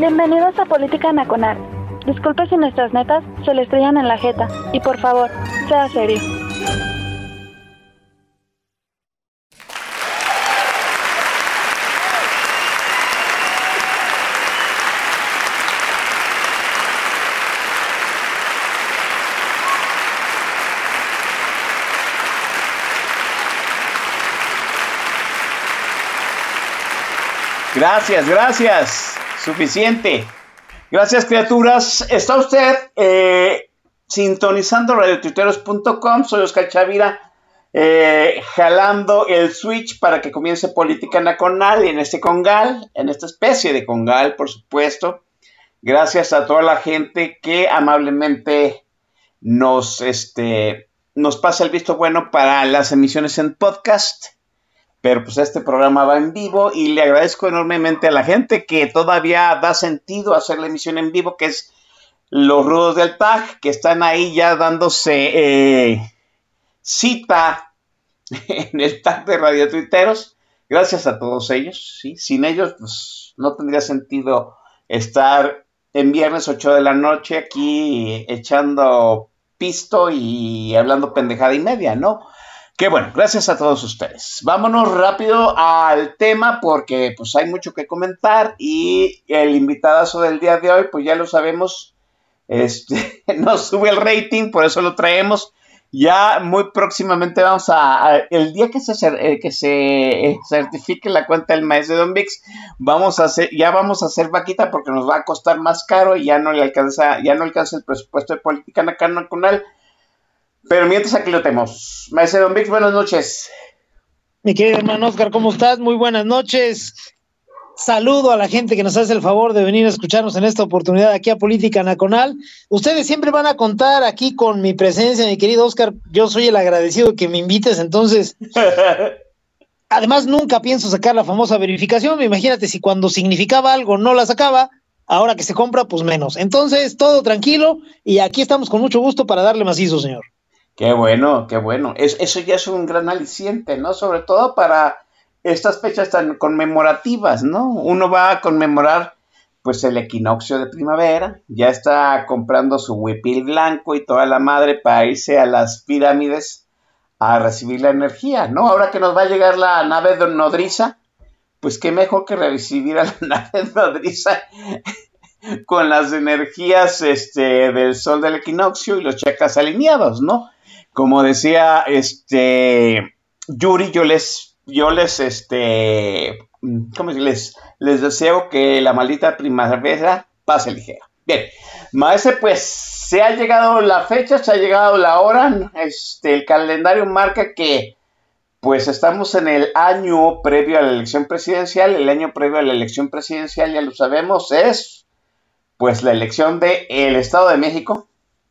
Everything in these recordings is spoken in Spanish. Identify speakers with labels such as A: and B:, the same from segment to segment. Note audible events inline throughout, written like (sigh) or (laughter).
A: Bienvenidos a Política Nacional. Disculpe si nuestras netas se le estrellan en la jeta. Y por favor, sea serio.
B: Gracias, gracias. Suficiente. Gracias, criaturas. Está usted eh, sintonizando radiotuiteros.com. Soy Oscar Chavira, eh, jalando el switch para que comience Política Nacional en este congal, en esta especie de congal, por supuesto. Gracias a toda la gente que amablemente nos, este, nos pasa el visto bueno para las emisiones en podcast pero pues este programa va en vivo y le agradezco enormemente a la gente que todavía da sentido hacer la emisión en vivo, que es los rudos del TAG, que están ahí ya dándose eh, cita (laughs) en el TAG de Radio Tuiteros. Gracias a todos ellos, ¿sí? Sin ellos, pues no tendría sentido estar en viernes 8 de la noche aquí echando pisto y hablando pendejada y media, ¿no? Qué bueno, gracias a todos ustedes. Vámonos rápido al tema porque pues hay mucho que comentar y el invitadazo del día de hoy, pues ya lo sabemos, este, (laughs) nos sube el rating, por eso lo traemos. Ya muy próximamente vamos a, el día que se, eh, que se certifique la cuenta del maestro Don Vix, vamos a hacer, ya vamos a hacer vaquita porque nos va a costar más caro y ya no le alcanza, ya no alcanza el presupuesto de política nacional pero mientras aquí lo tenemos. Maestro Don Vix, buenas noches.
C: Mi querido hermano Oscar, ¿cómo estás? Muy buenas noches. Saludo a la gente que nos hace el favor de venir a escucharnos en esta oportunidad aquí a Política Nacional. Ustedes siempre van a contar aquí con mi presencia, mi querido Oscar. Yo soy el agradecido que me invites, entonces. (laughs) Además, nunca pienso sacar la famosa verificación. Imagínate si cuando significaba algo no la sacaba, ahora que se compra, pues menos. Entonces, todo tranquilo y aquí estamos con mucho gusto para darle macizo, señor.
B: Qué bueno, qué bueno. eso ya es un gran aliciente, ¿no? Sobre todo para estas fechas tan conmemorativas, ¿no? Uno va a conmemorar pues el equinoccio de primavera, ya está comprando su huipil blanco y toda la madre para irse a las pirámides a recibir la energía, ¿no? Ahora que nos va a llegar la nave de nodriza, pues qué mejor que recibir a la (laughs) nave nodriza con las energías este, del sol del equinoccio y los chacas alineados, ¿no? Como decía este Yuri, yo les, yo les, este, ¿cómo les, les deseo que la maldita primavera pase ligera. Bien, maese, pues se ha llegado la fecha, se ha llegado la hora, este, el calendario marca que pues estamos en el año previo a la elección presidencial, el año previo a la elección presidencial, ya lo sabemos, es pues la elección del el Estado de México,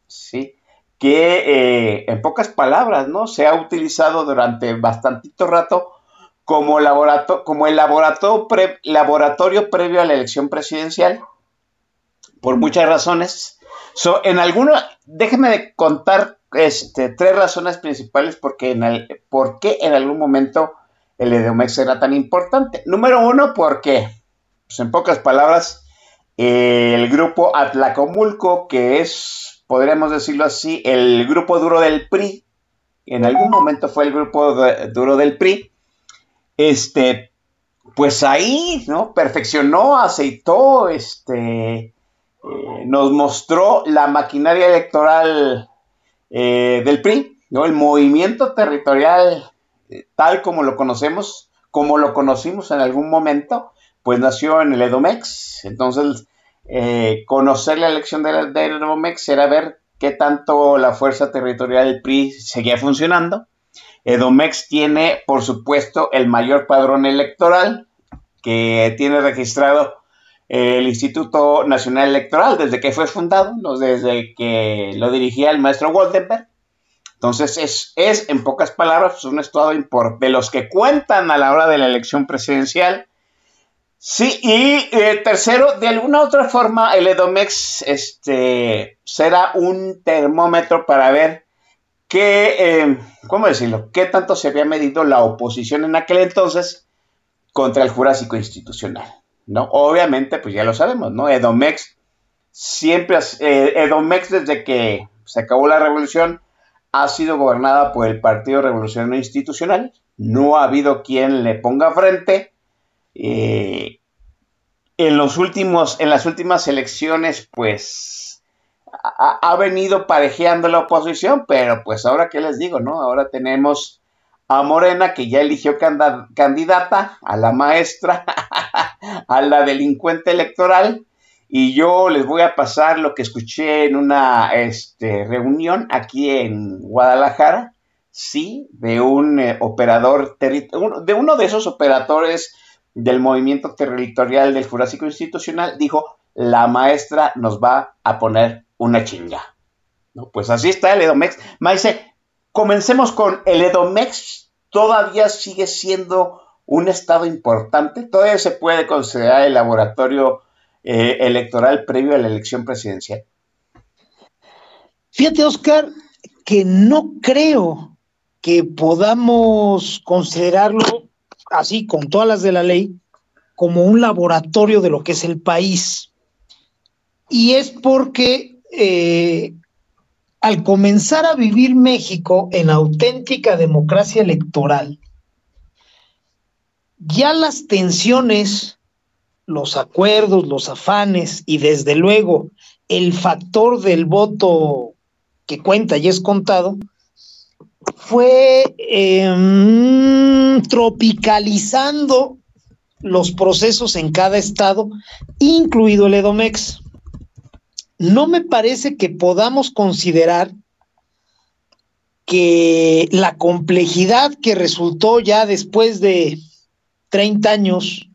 B: ¿sí? Que eh, en pocas palabras, ¿no? Se ha utilizado durante bastantito rato como, como el laboratorio, laboratorio previo a la elección presidencial, por muchas razones. en alguno, déjeme contar este, tres razones principales porque en el, por qué en algún momento el EDOMEX era tan importante. Número uno, porque, pues en pocas palabras, el grupo Atlacomulco, que es podríamos decirlo así, el grupo duro del PRI, en algún momento fue el grupo duro del PRI, este, pues ahí, ¿no? Perfeccionó, aceitó, este, eh, nos mostró la maquinaria electoral eh, del PRI, ¿no? El movimiento territorial eh, tal como lo conocemos, como lo conocimos en algún momento, pues nació en el Edomex, entonces eh, conocer la elección de, Edomex era ver qué tanto la fuerza territorial del PRI seguía funcionando. Edomex tiene, por supuesto, el mayor padrón electoral que tiene registrado el Instituto Nacional Electoral desde que fue fundado, desde que lo dirigía el maestro Goldenberg. Entonces es, es en pocas palabras, un estado de los que cuentan a la hora de la elección presidencial. Sí, y eh, tercero, de alguna otra forma, el EDOMEX este, será un termómetro para ver qué, eh, ¿cómo decirlo?, qué tanto se había medido la oposición en aquel entonces contra el Jurásico Institucional. ¿no? Obviamente, pues ya lo sabemos, ¿no? Edomex siempre, eh, Edomex desde que se acabó la revolución ha sido gobernada por el Partido Revolucionario Institucional. No ha habido quien le ponga frente. Eh, en los últimos, en las últimas elecciones, pues ha, venido parejeando la oposición, pero pues ahora qué les digo, ¿no? Ahora tenemos a Morena, que ya eligió candidata, a la maestra, (laughs) a la delincuente electoral, y yo les voy a pasar lo que escuché en una este, reunión aquí en Guadalajara, sí, de un eh, operador, de uno de esos operadores del movimiento territorial del Jurásico Institucional, dijo, la maestra nos va a poner una chinga. ¿No? Pues así está el Edomex. Maese, Comencemos con el Edomex. Todavía sigue siendo un estado importante. Todavía se puede considerar el laboratorio eh, electoral previo a la elección presidencial.
C: Fíjate, Oscar, que no creo que podamos considerarlo así, con todas las de la ley, como un laboratorio de lo que es el país. Y es porque eh, al comenzar a vivir México en auténtica democracia electoral, ya las tensiones, los acuerdos, los afanes y desde luego el factor del voto que cuenta y es contado, fue em, tropicalizando los procesos en cada estado, incluido el Edomex. No me parece que podamos considerar que la complejidad que resultó ya después de 30 años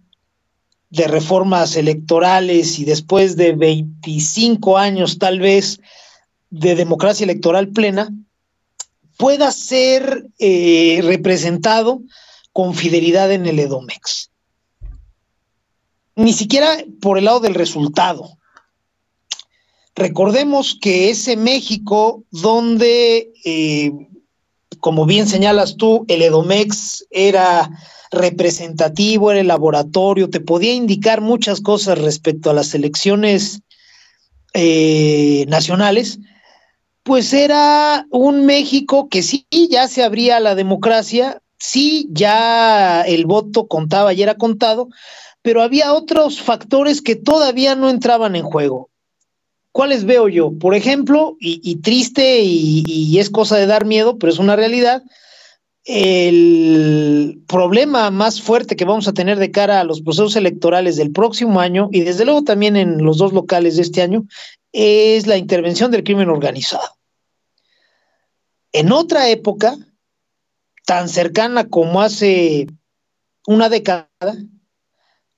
C: de reformas electorales y después de 25 años tal vez de democracia electoral plena, pueda ser eh, representado con fidelidad en el EDOMEX. Ni siquiera por el lado del resultado, Recordemos que ese México donde, eh, como bien señalas tú, el Edomex era representativo, era el laboratorio, te podía indicar muchas cosas respecto a las elecciones eh, nacionales, pues era un México que sí ya se abría la democracia, sí ya el voto contaba y era contado, pero había otros factores que todavía no entraban en juego. ¿Cuáles veo yo? Por ejemplo, y, triste y, es cosa de dar miedo, pero es una realidad, el problema más fuerte que vamos a tener de cara a los procesos electorales del próximo año y desde luego también en los dos locales de este año es la intervención del crimen organizado. En otra época, tan cercana como hace una década,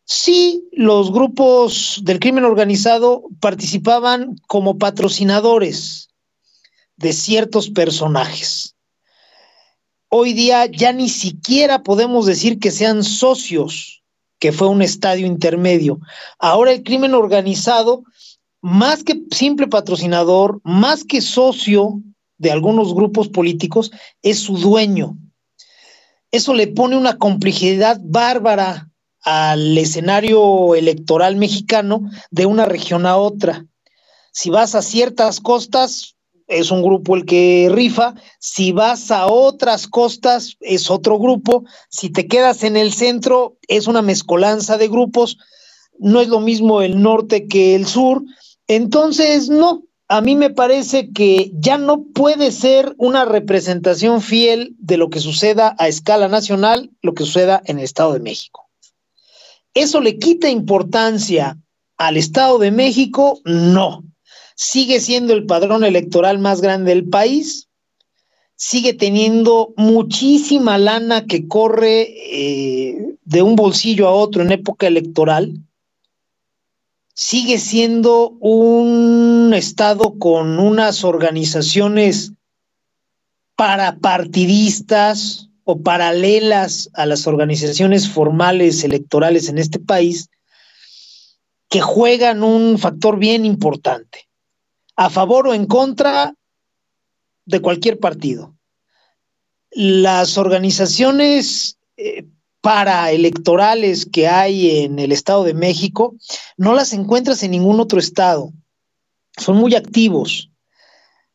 C: Sí, los grupos del crimen organizado participaban como patrocinadores de ciertos personajes. Hoy día ya ni siquiera podemos decir que sean socios, que fue un estadio intermedio. Ahora el crimen organizado, más que simple patrocinador, más que socio de algunos grupos políticos, es su dueño. Eso le pone una complejidad bárbara al escenario electoral mexicano de una región a otra. Si vas a ciertas costas, es un grupo el que rifa, si vas a otras costas, es otro grupo, si te quedas en el centro, es una mezcolanza de grupos, no es lo mismo el norte que el sur, entonces no, a mí me parece que ya no puede ser una representación fiel de lo que suceda a escala nacional, lo que suceda en el Estado de México. ¿Eso le quita importancia al Estado de México? No. Sigue siendo el padrón electoral más grande del país sigue teniendo muchísima lana que corre eh, de un bolsillo a otro en época electoral, sigue siendo un estado con unas organizaciones parapartidistas o paralelas a las organizaciones formales electorales en este país que juegan un factor bien importante, a favor o en contra de cualquier partido. Las organizaciones eh, paraelectorales que hay en el Estado de México no las encuentras en ningún otro estado. Son muy activos.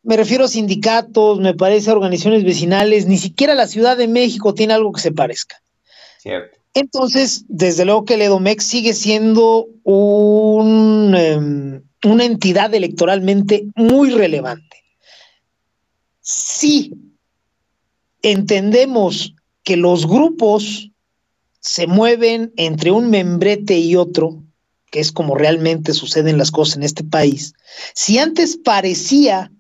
C: Me refiero a sindicatos, me parece a organizaciones vecinales, ni siquiera la Ciudad de México tiene algo que se parezca.
B: Cierto.
C: Entonces, desde luego que el EDOMEX sigue siendo un, um, una entidad electoralmente muy relevante. Sí, entendemos que los grupos se mueven entre un membrete y otro, que es como realmente suceden las cosas en este país. Si antes parecía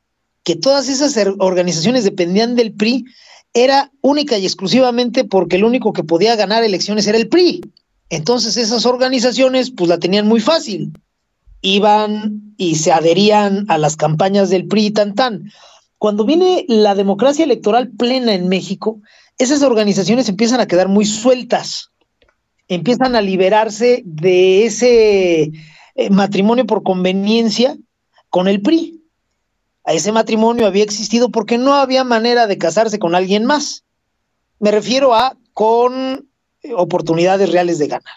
C: que todas esas er, organizaciones dependían del PRI, era única y exclusivamente porque el único que podía ganar elecciones era el PRI. Entonces esas organizaciones pues la tenían muy fácil. Iban y se adherían a las campañas del PRI y tan tan. Cuando viene la democracia electoral plena en México, esas organizaciones empiezan a quedar muy sueltas, empiezan a liberarse de ese eh, matrimonio por conveniencia con el PRI a ese matrimonio había existido porque no había manera de casarse con alguien más. Me refiero a con oportunidades reales de ganar.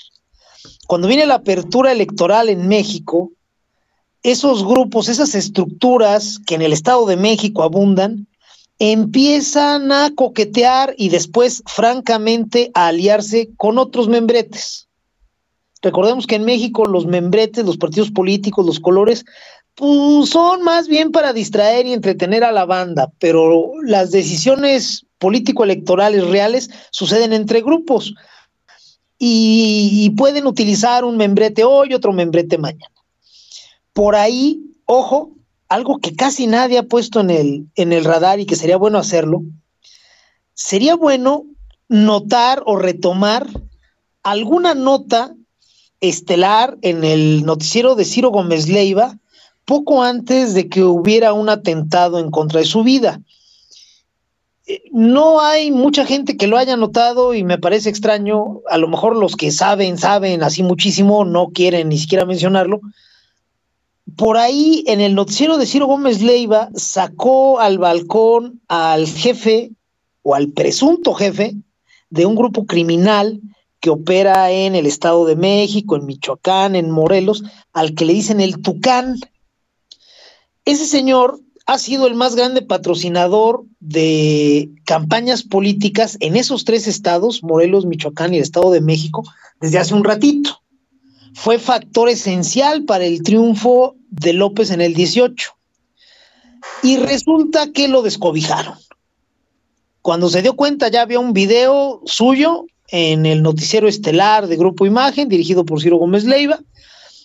C: Cuando viene la apertura electoral en México, esos grupos, esas estructuras que en el Estado de México abundan, empiezan a coquetear y después, francamente, a aliarse con otros membretes. Recordemos que en México los membretes, los partidos políticos, los colores, pues son más bien para distraer y entretener a la banda, pero las decisiones político-electorales reales suceden entre grupos y, y, pueden utilizar un membrete hoy, otro membrete mañana. Por ahí, ojo, algo que casi nadie ha puesto en el, en el radar y que sería bueno hacerlo, sería bueno notar o retomar alguna nota estelar en el noticiero de Ciro Gómez Leiva, poco antes de que hubiera un atentado en contra de su vida. Eh, no hay mucha gente que lo haya notado y me parece extraño, a lo mejor los que saben, saben así muchísimo, no quieren ni siquiera mencionarlo. Por ahí en el noticiero de Ciro Gómez Leiva sacó al balcón al jefe o al presunto jefe de un grupo criminal que opera en el Estado de México, en Michoacán, en Morelos, al que le dicen el Tucán. Ese señor ha sido el más grande patrocinador de campañas políticas en esos tres estados, Morelos, Michoacán y el Estado de México, desde hace un ratito. Fue factor esencial para el triunfo de López en el 18. Y resulta que lo descobijaron. Cuando se dio cuenta ya había un video suyo en el noticiero estelar de Grupo Imagen, dirigido por Ciro Gómez Leiva,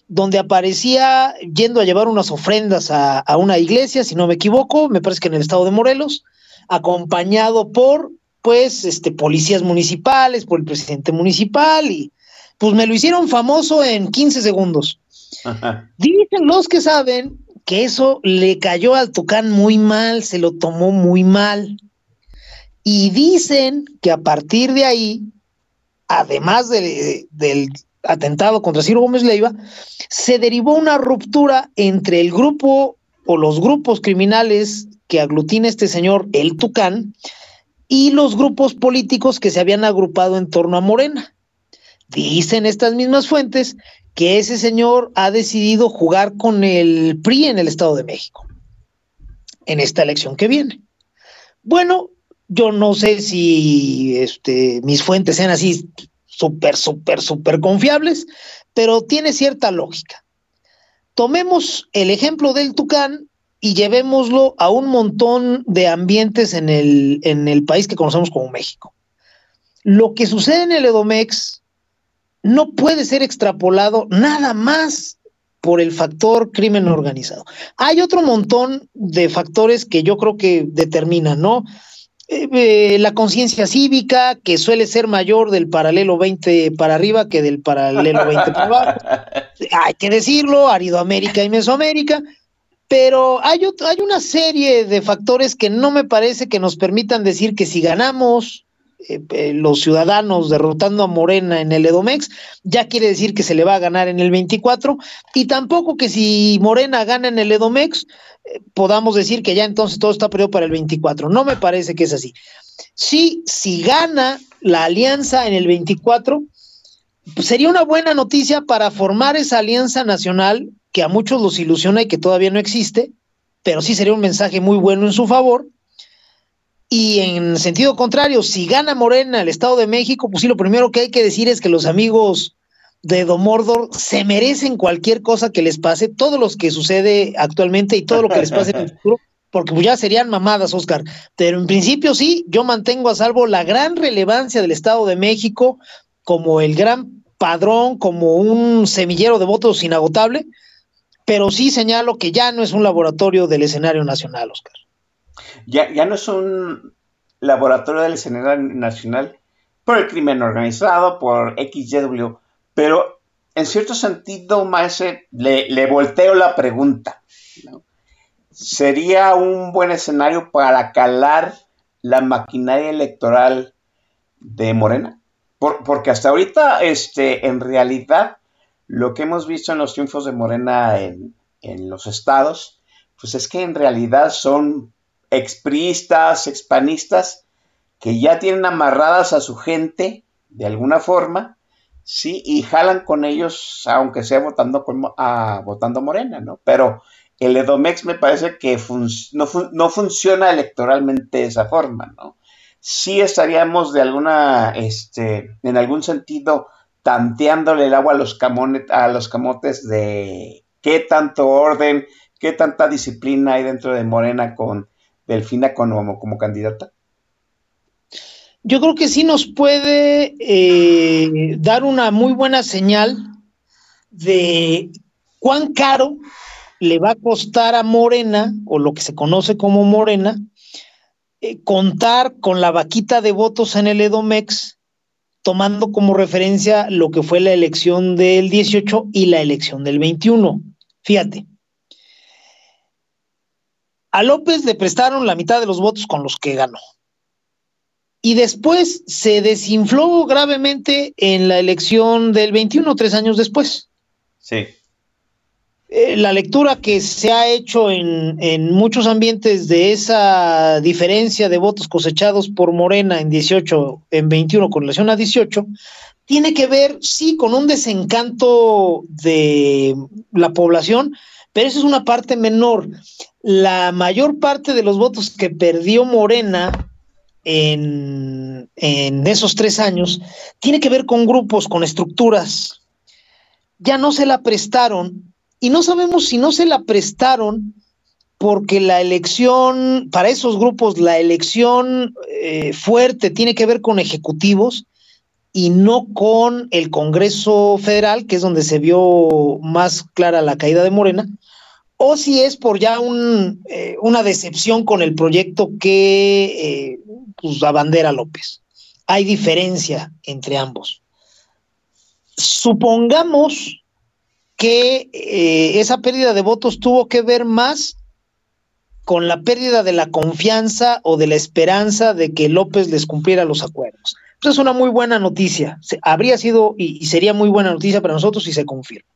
C: donde aparecía yendo a llevar unas ofrendas a, a, una iglesia, si no me equivoco, me parece que en el estado de Morelos, acompañado por, pues, este, policías municipales, por el presidente municipal, y pues me lo hicieron famoso en 15 segundos. Ajá. Dicen los que saben que eso le cayó al Tucán muy mal, se lo tomó muy mal. Y dicen que a partir de ahí, además de, del atentado contra Ciro Gómez Leiva, se derivó una ruptura entre el grupo o los grupos criminales que aglutina este señor, el Tucán, y los grupos políticos que se habían agrupado en torno a Morena. Dicen estas mismas fuentes que ese señor ha decidido jugar con el PRI en el Estado de México, en esta elección que viene. Bueno, yo no sé si este, mis fuentes sean así súper, súper, súper confiables, pero tiene cierta lógica. Tomemos el ejemplo del Tucán y llevémoslo a un montón de ambientes en el, en el país que conocemos como México. Lo que sucede en el Edomex no puede ser extrapolado nada más por el factor crimen organizado. Hay otro montón de factores que yo creo que determinan, ¿no? eh, eh, la conciencia cívica, que suele ser mayor del paralelo 20 para arriba que del paralelo 20 para abajo. (laughs) Hay que decirlo, Aridoamérica y Mesoamérica. Pero hay, hay una serie de factores que no me parece que nos permitan decir que si ganamos eh, eh, los ciudadanos derrotando a Morena en el Edomex, ya quiere decir que se le va a ganar en el 24, y tampoco que si Morena gana en el Edomex, eh, podamos decir que ya entonces todo está perdido para el 24. No me parece que es así. Sí, si gana la alianza en el 24, pues sería una buena noticia para formar esa alianza nacional que a muchos los ilusiona y que todavía no existe, pero sí sería un mensaje muy bueno en su favor. Y en sentido contrario, si gana Morena el Estado de México, pues sí, lo primero que hay que decir es que los amigos de Domordor se merecen cualquier cosa que les pase, todo lo que sucede actualmente y todo lo que les pase en el futuro, porque pues ya serían mamadas, Oscar. Pero en principio sí, yo mantengo a salvo la gran relevancia del Estado de México como el gran padrón, como un semillero de votos inagotable, pero sí señalo que ya no es un laboratorio del escenario nacional, Oscar.
B: Ya, ya no es un laboratorio del escenario nacional por el crimen organizado, por XYW, pero en cierto sentido, Maese, le, le volteo la pregunta. ¿Sería un buen escenario para calar la maquinaria electoral de Morena? porque hasta ahorita, este, en realidad, lo que hemos visto en los triunfos de Morena en, los estados, pues es que en realidad son expriistas, expanistas, que ya tienen amarradas a su gente de alguna forma, sí, y jalan con ellos, aunque sea votando, a, votando Morena, ¿no? Pero el Edomex me parece que no, no, funciona electoralmente de esa forma, ¿no? Sí estaríamos de alguna, este, en algún sentido, tanteándole el agua a los, a los camotes de qué tanto orden, qué tanta disciplina hay dentro de Morena con Delfina como, como candidata?
C: Yo creo que sí nos puede eh, dar una muy buena señal de cuán caro le va a costar a Morena, o lo que se conoce como Morena, eh, contar con la vaquita de votos en el Edomex tomando como referencia lo que fue la elección del 18 y la elección del 21. Fíjate. A López le prestaron la mitad de los votos con los que ganó. Y después se desinfló gravemente en la elección del 21, tres años después.
B: Sí.
C: Eh, la lectura que se ha hecho en, en, muchos ambientes de esa diferencia de votos cosechados por Morena en 18, en 21 con relación a 18, tiene que ver, sí, con un desencanto de la población, pero eso es una parte menor. La mayor parte de los votos que perdió Morena en, esos tres años tiene que ver con grupos, con estructuras. Ya no se la prestaron y no sabemos si no se la prestaron porque la elección, para esos grupos, la elección eh, fuerte tiene que ver con ejecutivos y no con el Congreso Federal, que es donde se vio más clara la caída de Morena, o si es por ya eh, una decepción con el proyecto que eh, pues, abandera López. Hay diferencia entre ambos. Supongamos que eh, esa pérdida de votos tuvo que ver más con la pérdida de la confianza o de la esperanza de que López les cumpliera los acuerdos. Esa es una muy buena noticia. habría sido y, sería muy buena noticia para nosotros si se confirma.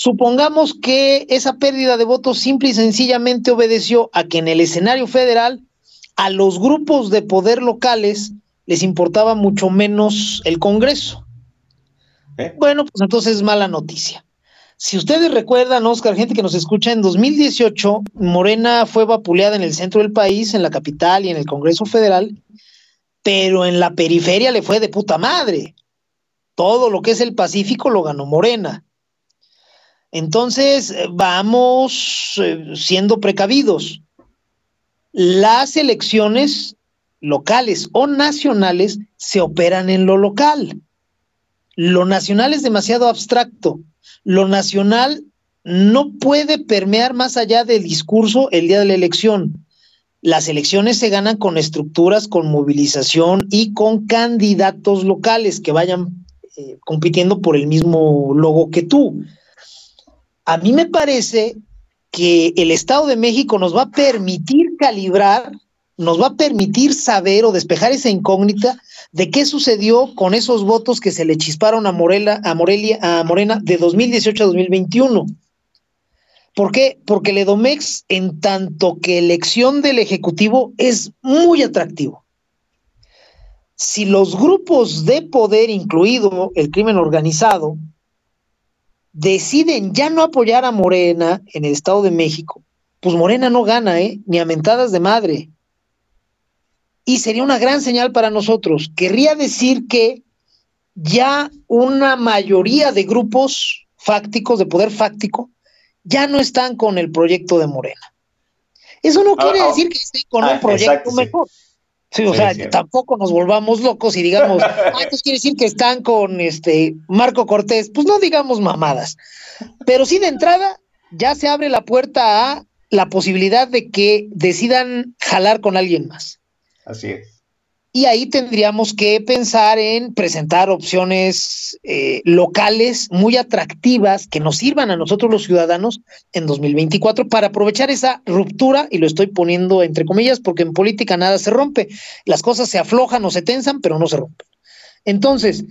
C: Supongamos que esa pérdida de votos simple y sencillamente obedeció a que en el escenario federal a los grupos de poder locales les importaba mucho menos el Congreso. ¿Eh? Bueno, pues entonces es mala noticia. Si ustedes recuerdan, Oscar, gente que nos escucha, en 2018 Morena fue vapuleada en el centro del país, en la capital y en el Congreso Federal, pero en la periferia le fue de puta madre. Todo lo que es el Pacífico lo ganó Morena. Entonces, vamos eh, siendo precavidos. Las elecciones locales o nacionales se operan en lo local. Lo nacional es demasiado abstracto lo nacional no puede permear más allá del discurso el día de la elección. las elecciones se ganan con estructuras, con movilización y con candidatos locales que vayan eh, compitiendo por el mismo logo que tú. A mí me parece que el Estado de México nos va a permitir calibrar, nos va a permitir saber o despejar esa incógnita de qué sucedió con esos votos que se le chisparon a, Morela, a, Morelia, a Morena de 2018 a 2021. ¿Por qué? Porque el Edomex, en tanto que elección del Ejecutivo, es muy atractivo. Si los grupos de poder, incluido el crimen organizado, deciden ya no apoyar a Morena en el Estado de México, pues Morena no gana, ¿eh? Ni a mentadas de madre. Y sería una gran señal para nosotros. Querría decir que ya una mayoría de grupos fácticos, de poder fáctico, ya no están con el proyecto de Morena. Eso no quiere ah, ah, decir que estén con un ah, proyecto mejor. Sí, o sea, tampoco nos volvamos locos y digamos, (laughs) ah, entonces quiere decir que están con este Marco Cortés. Pues no digamos mamadas. Pero sí de entrada ya se abre la puerta a la posibilidad de que decidan jalar con alguien más.
B: Así es
C: y ahí tendríamos que pensar en presentar opciones eh, locales muy atractivas que nos sirvan a nosotros los ciudadanos en 2024 para aprovechar esa ruptura, y lo estoy poniendo entre comillas porque en política nada se rompe, las cosas se aflojan o se tensan, pero no se rompen. Entonces,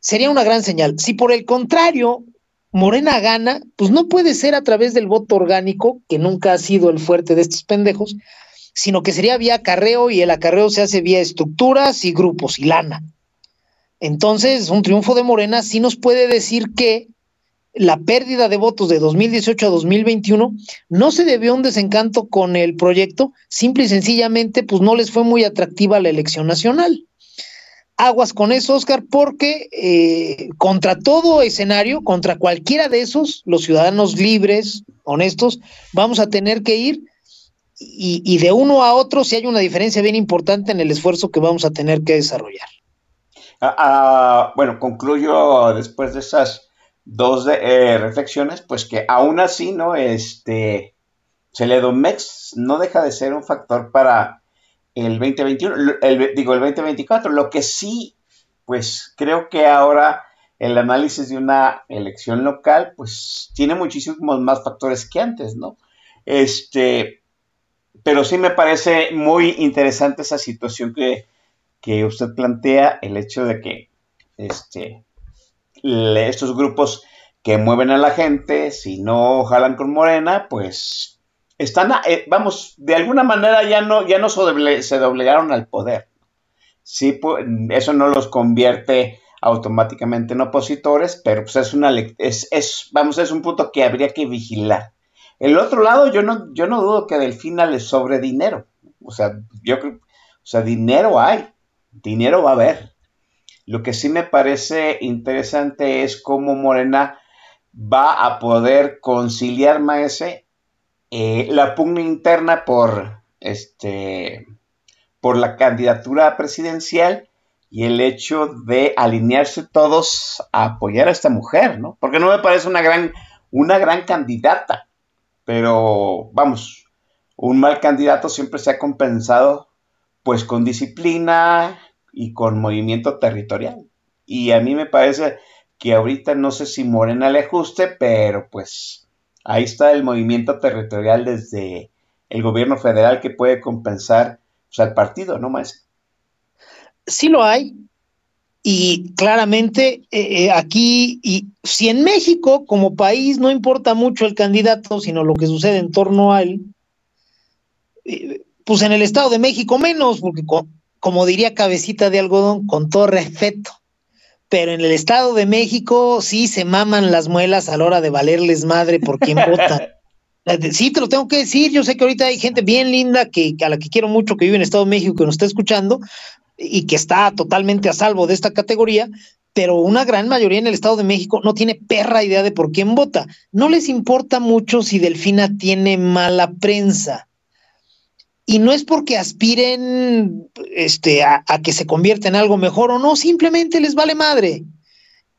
C: sería una gran señal. Si por el contrario Morena gana, pues no puede ser a través del voto orgánico, que nunca ha sido el fuerte de estos pendejos, sino que sería vía acarreo y el acarreo se hace vía estructuras y grupos y lana. Entonces, un triunfo de Morena sí nos puede decir que la pérdida de votos de 2018 a 2021 no se debió a un desencanto con el proyecto, simple y sencillamente pues no les fue muy atractiva la elección nacional. Aguas con eso, Oscar, porque eh, contra todo escenario, contra cualquiera de esos, los ciudadanos libres, honestos, vamos a tener que ir y, de uno a otro sí hay una diferencia bien importante en el esfuerzo que vamos a tener que desarrollar.
B: Ah, ah, bueno, concluyo después de esas dos eh, reflexiones, pues que aún así, ¿no? Este, Celedomex no deja de ser un factor para el 2021, digo, el 2024. Lo que sí, pues creo que ahora el análisis de una elección local, pues tiene muchísimos más factores que antes, ¿no? Este, pero sí me parece muy interesante esa situación que, usted plantea, el hecho de que este, estos grupos que mueven a la gente, si no jalan con Morena, pues están, eh, vamos, de alguna manera ya no, ya no se doblegaron al poder. Sí, eso no los convierte automáticamente en opositores, pero pues es una es, es, vamos, es un punto que habría que vigilar. El otro lado, yo no, yo no dudo que Delfina le sobre dinero. O sea, yo creo, o sea, dinero hay, dinero va a haber. Lo que sí me parece interesante es cómo Morena va a poder conciliar, Maese, eh, la pugna interna por, este, por la candidatura presidencial y el hecho de alinearse todos a apoyar a esta mujer, ¿no? Porque no me parece una gran, una gran candidata pero vamos, un mal candidato siempre se ha compensado pues con disciplina y con movimiento territorial. Y a mí me parece que ahorita no sé si Morena le ajuste, pero pues ahí está el movimiento territorial desde el gobierno federal que puede compensar pues, al partido, ¿no más?
C: Sí lo hay, y claramente eh, eh, aquí, y si en México como país no importa mucho el candidato, sino lo que sucede en torno a él, eh, pues en el Estado de México menos, porque como diría cabecita de algodón, con todo respeto, pero en el Estado de México sí se maman las muelas a la hora de valerles madre por quien (laughs) vota. Sí, te lo tengo que decir. Yo sé que ahorita hay gente bien linda que, a la que quiero mucho que vive en el Estado de México que nos está escuchando, y que está totalmente a salvo de esta categoría, pero una gran mayoría en el Estado de México no tiene perra idea de por quién vota. No les importa mucho si Delfina tiene mala prensa. Y no es porque aspiren este, a, que se convierta en algo mejor o no, simplemente les vale madre.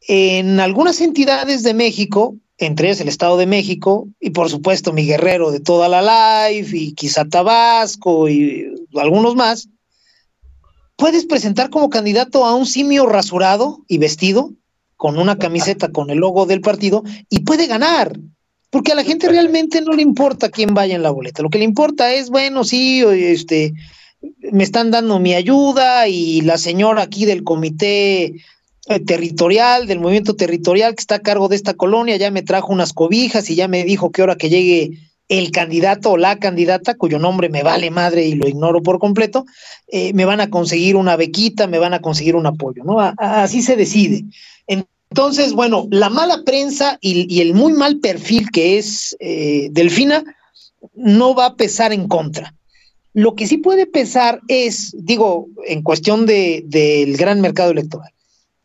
C: En algunas entidades de México, entre ellos el Estado de México, y por supuesto mi guerrero de toda la life, y quizá Tabasco, y algunos más, puedes presentar como candidato a un simio rasurado y vestido, con una camiseta con el logo del partido, y puede ganar. Porque a la gente realmente no le importa quién vaya en la boleta. Lo que le importa es, bueno, sí, este, me están dando mi ayuda y la señora aquí del comité eh, territorial, del movimiento territorial que está a cargo de esta colonia, ya me trajo unas cobijas y ya me dijo que hora que llegue el candidato o la candidata, cuyo nombre me vale madre y lo ignoro por completo, eh, me van a conseguir una bequita, me van a conseguir un apoyo, ¿no? así se decide. Entonces, bueno, la mala prensa y, el muy mal perfil que es eh, Delfina no va a pesar en contra. Lo que sí puede pesar es, digo, en cuestión del gran mercado electoral,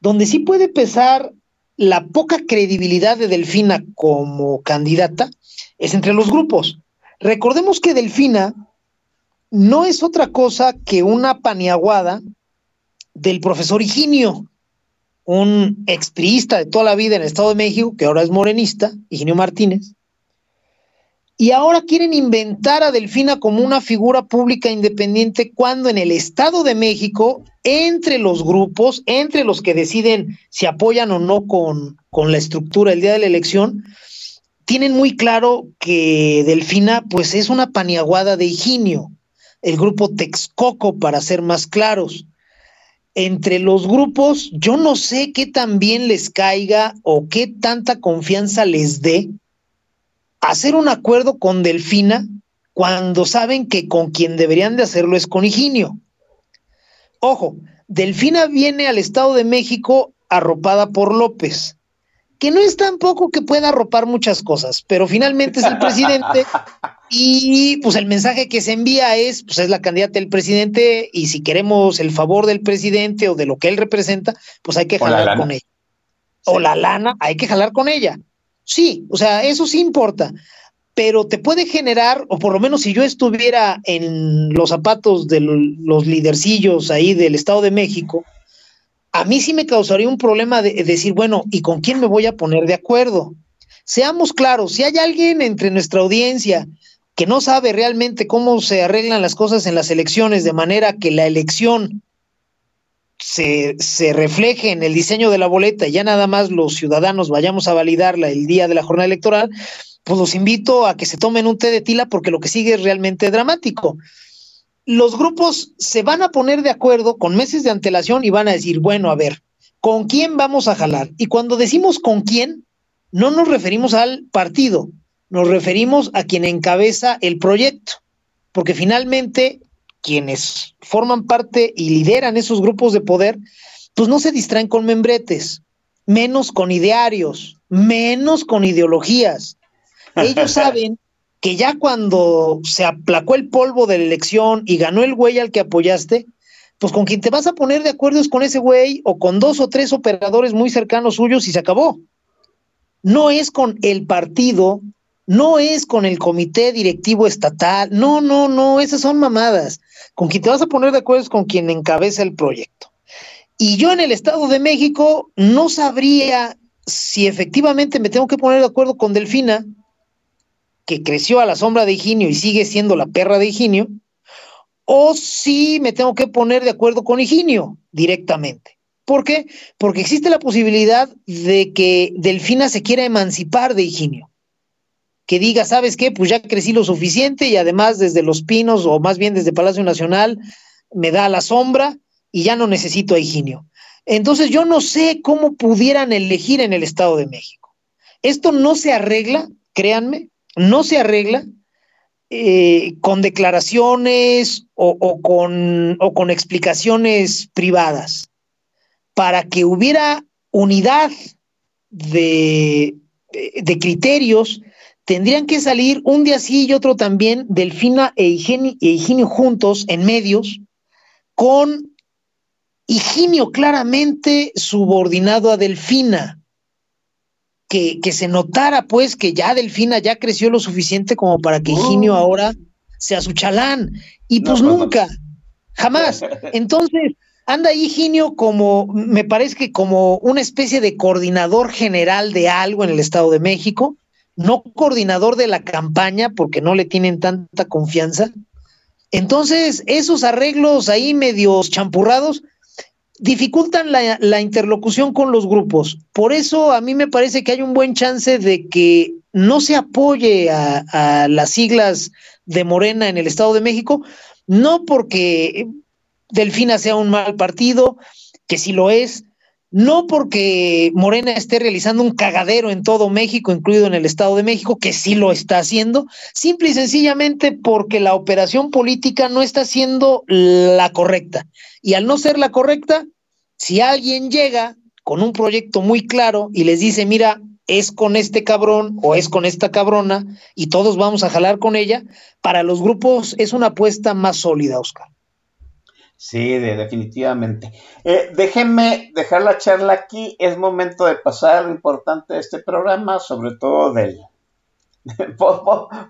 C: donde sí puede pesar la poca credibilidad de Delfina como candidata es entre los grupos. Recordemos que Delfina no es otra cosa que una paniaguada del profesor Higinio, un expriista de toda la vida en el Estado de México, que ahora es morenista, Higinio Martínez, y ahora quieren inventar a Delfina como una figura pública independiente cuando en el Estado de México, entre los grupos, entre los que deciden si apoyan o no con, con la estructura el día de la elección, tienen muy claro que Delfina pues es una paniaguada de Higinio, el grupo Texcoco para ser más claros. Entre los grupos, yo no sé qué tan bien les caiga o qué tanta confianza les dé hacer un acuerdo con Delfina cuando saben que con quien deberían de hacerlo es con Higinio. Ojo, Delfina viene al Estado de México arropada por López, que no es tampoco que pueda arropar muchas cosas, pero finalmente es el presidente (laughs) y pues el mensaje que se envía es, pues es la candidata del presidente y si queremos el favor del presidente o de lo que él representa, pues hay que jalar con ella. O la lana, hay que jalar con ella. Sí, o sea, eso sí importa, pero te puede generar, o por lo menos si yo estuviera en los zapatos de los lidercillos ahí del Estado de México, a mí sí me causaría un problema de, decir, bueno, ¿y con quién me voy a poner de acuerdo? Seamos claros, si hay alguien entre nuestra audiencia que no sabe realmente cómo se arreglan las cosas en las elecciones de manera que la elección se, se, refleje en el diseño de la boleta y ya nada más los ciudadanos vayamos a validarla el día de la jornada electoral, pues los invito a que se tomen un té de tila porque lo que sigue es realmente dramático. Los grupos se van a poner de acuerdo con meses de antelación y van a decir, bueno, a ver, ¿con quién vamos a jalar? Y cuando decimos con quién, no nos referimos al partido, nos referimos a quien encabeza el proyecto, porque finalmente quienes forman parte y lideran esos grupos de poder, pues no se distraen con membretes, menos con idearios, menos con ideologías. (laughs) Ellos saben que ya cuando se aplacó el polvo de la elección y ganó el güey al que apoyaste, pues con quien te vas a poner de acuerdo es con ese güey o con dos o tres operadores muy cercanos suyos y se acabó. No es con el partido no es con el comité directivo estatal, no, no, no, esas son mamadas. Con quien te vas a poner de acuerdo es con quien encabeza el proyecto. Y yo en el Estado de México no sabría si efectivamente me tengo que poner de acuerdo con Delfina, que creció a la sombra de Higinio y sigue siendo la perra de Higinio, o si me tengo que poner de acuerdo con Higinio directamente. ¿Por qué? Porque existe la posibilidad de que Delfina se quiera emancipar de Higinio que diga, ¿sabes qué? Pues ya crecí lo suficiente y además desde Los Pinos, o más bien desde Palacio Nacional, me da la sombra y ya no necesito a Higinio. Entonces yo no sé cómo pudieran elegir en el Estado de México. Esto no se arregla, créanme, no se arregla eh, con declaraciones o, con, o con explicaciones privadas. Para que hubiera unidad de, de criterios tendrían que salir un día sí y otro también Delfina e e Higinio juntos en medios, con Higinio claramente subordinado a Delfina. Que, que, se notara pues que ya Delfina ya creció lo suficiente como para que Higinio ahora sea su chalán. Y pues, nunca, jamás. (laughs) Entonces, anda Higinio como, me parece que como una especie de coordinador general de algo en el Estado de México, no coordinador de la campaña porque no le tienen tanta confianza. Entonces, esos arreglos ahí medios champurrados dificultan la, interlocución con los grupos. Por eso a mí me parece que hay un buen chance de que no se apoye a, las siglas de Morena en el Estado de México, no porque Delfina sea un mal partido, que sí lo es, no porque Morena esté realizando un cagadero en todo México, incluido en el Estado de México, que sí lo está haciendo, simple y sencillamente porque la operación política no está siendo la correcta. Y al no ser la correcta, si alguien llega con un proyecto muy claro y les dice, mira, es con este cabrón o es con esta cabrona y todos vamos a jalar con ella, para los grupos es una apuesta más sólida, Oscar.
B: Sí, definitivamente. Eh, déjenme dejar la charla aquí. Es momento de pasar a lo importante de este programa, sobre todo del, (laughs)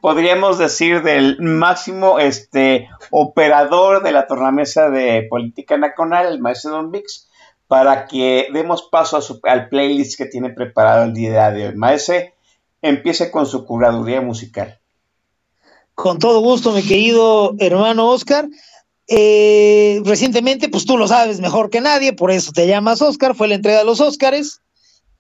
B: podríamos decir del máximo este operador de la tornamesa de política nacional, el maestro Don Vix, para que demos paso al playlist que tiene preparado el día de hoy. Maese, empiece con su curaduría musical.
C: Con todo gusto, mi querido hermano Oscar. Eh, recientemente, pues tú lo sabes mejor que nadie, por eso te llamas Oscar, fue la entrega de los Oscars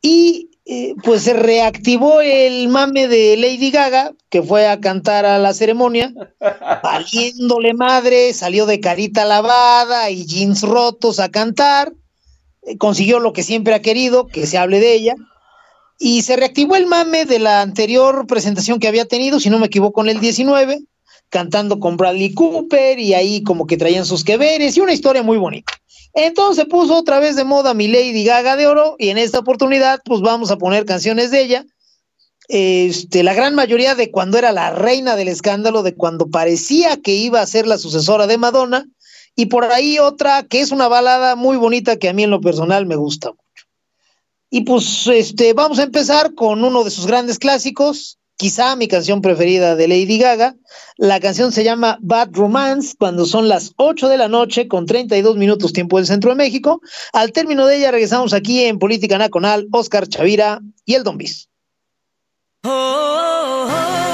C: y eh, pues se reactivó el mame de Lady Gaga, que fue a cantar a la ceremonia, (laughs) valiéndole madre, salió de carita lavada y jeans rotos a cantar, eh, consiguió lo que siempre ha querido, que se hable de ella, y se reactivó el mame de la anterior presentación que había tenido, si no me equivoco, en el 19, cantando con Bradley Cooper y ahí como que traían sus que y una historia muy bonita. Entonces puso otra vez de moda mi Lady Gaga de oro y en esta oportunidad pues vamos a poner canciones de ella. Este, la gran mayoría de cuando era la reina del escándalo, de cuando parecía que iba a ser la sucesora de Madonna, y por ahí otra que es una balada muy bonita que a mí en lo personal me gusta mucho. Y pues este, vamos a empezar con uno de sus grandes clásicos, quizá mi canción preferida de Lady Gaga. La canción se llama Bad Romance, cuando son las 8 de la noche con 32 minutos tiempo del centro de México. Al término de ella regresamos aquí en Política Nacional, Oscar Chavira y el Don Bis. Oh, oh, oh.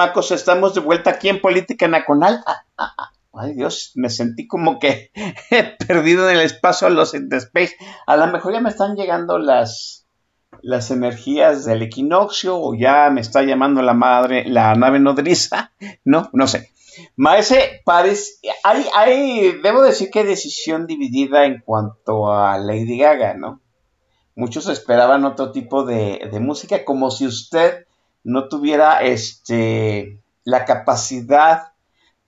B: Chamacos, estamos de vuelta aquí en Política Nacional. Ah, ah, ah. Ay Dios, me sentí como que (laughs) perdido en el espacio a los in space. A lo mejor ya me están llegando las, las energías del equinoccio o ya me está llamando la madre, la nave nodriza. No, no sé. Maese, parece, hay, hay, debo decir que decisión dividida en cuanto a Lady Gaga, ¿no? Muchos esperaban otro tipo de, de música, como si usted no tuviera este, la capacidad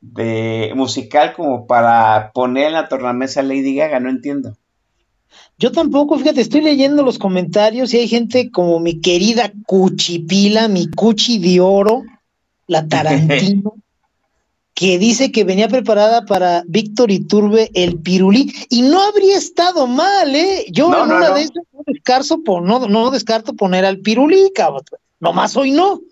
B: de musical como para poner en la tornamesa Lady Gaga, no entiendo.
C: Yo tampoco, fíjate, estoy leyendo los comentarios y hay gente como mi querida Cuchipila, mi Cuchi de oro, la (laughs) Tarantino, que dice que venía preparada para Víctor Iturbe el Pirulí y no habría estado mal, ¿eh? Yo en una de esas no descarto, no, no descarto poner al Pirulí, cabrón. Nomás hoy no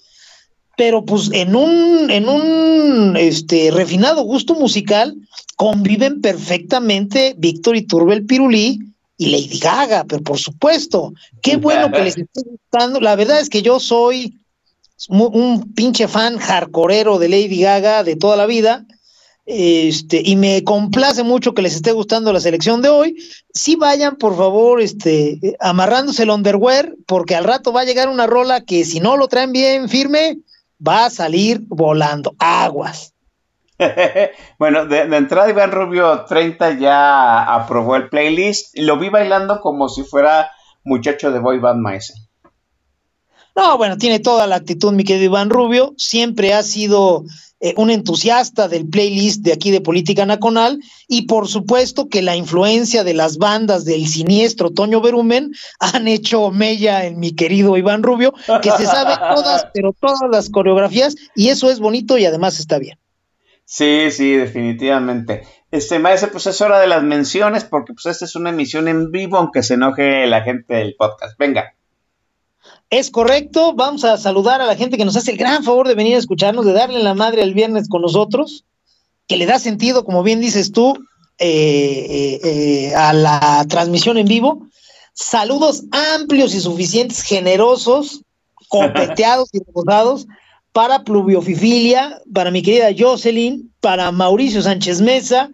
C: pero pues en un, en un este, refinado gusto musical conviven perfectamente Víctor Iturbe el Pirulí y Lady Gaga, pero por supuesto, qué bueno que les esté gustando. La verdad es que yo soy un pinche fan hardcoreero de Lady Gaga de toda la vida. Este, y me complace mucho que les esté gustando la selección de hoy. Sí vayan, por favor, este, amarrándose el underwear, porque al rato va a llegar una rola que si no lo traen bien firme, va a salir volando. Aguas. (laughs)
B: bueno, de, entrada Iván Rubio 30 ya aprobó el playlist lo vi bailando como si fuera muchacho de boy band maese.
C: No, bueno, tiene toda la actitud mi querido Iván Rubio, siempre ha sido eh, un entusiasta del playlist de aquí de Política Nacional y por supuesto que la influencia de las bandas del siniestro Toño Berumen han hecho mella en mi querido Iván Rubio, que se sabe (laughs) todas, pero todas las coreografías y eso es bonito y además está bien.
B: Sí, sí, definitivamente. Este, maestro, pues es hora de las menciones porque pues esta es una emisión en vivo aunque se enoje la gente del podcast. Venga.
C: Es correcto, vamos a saludar a la gente que nos hace el gran favor de venir a escucharnos, de darle la madre el viernes con nosotros, que le da sentido, como bien dices tú, eh, eh, eh, a la transmisión en vivo. Saludos amplios y suficientes, generosos, (laughs) copeteados y reposados para Pluviofifilia, para mi querida Jocelyn, para Mauricio Sánchez Mesa,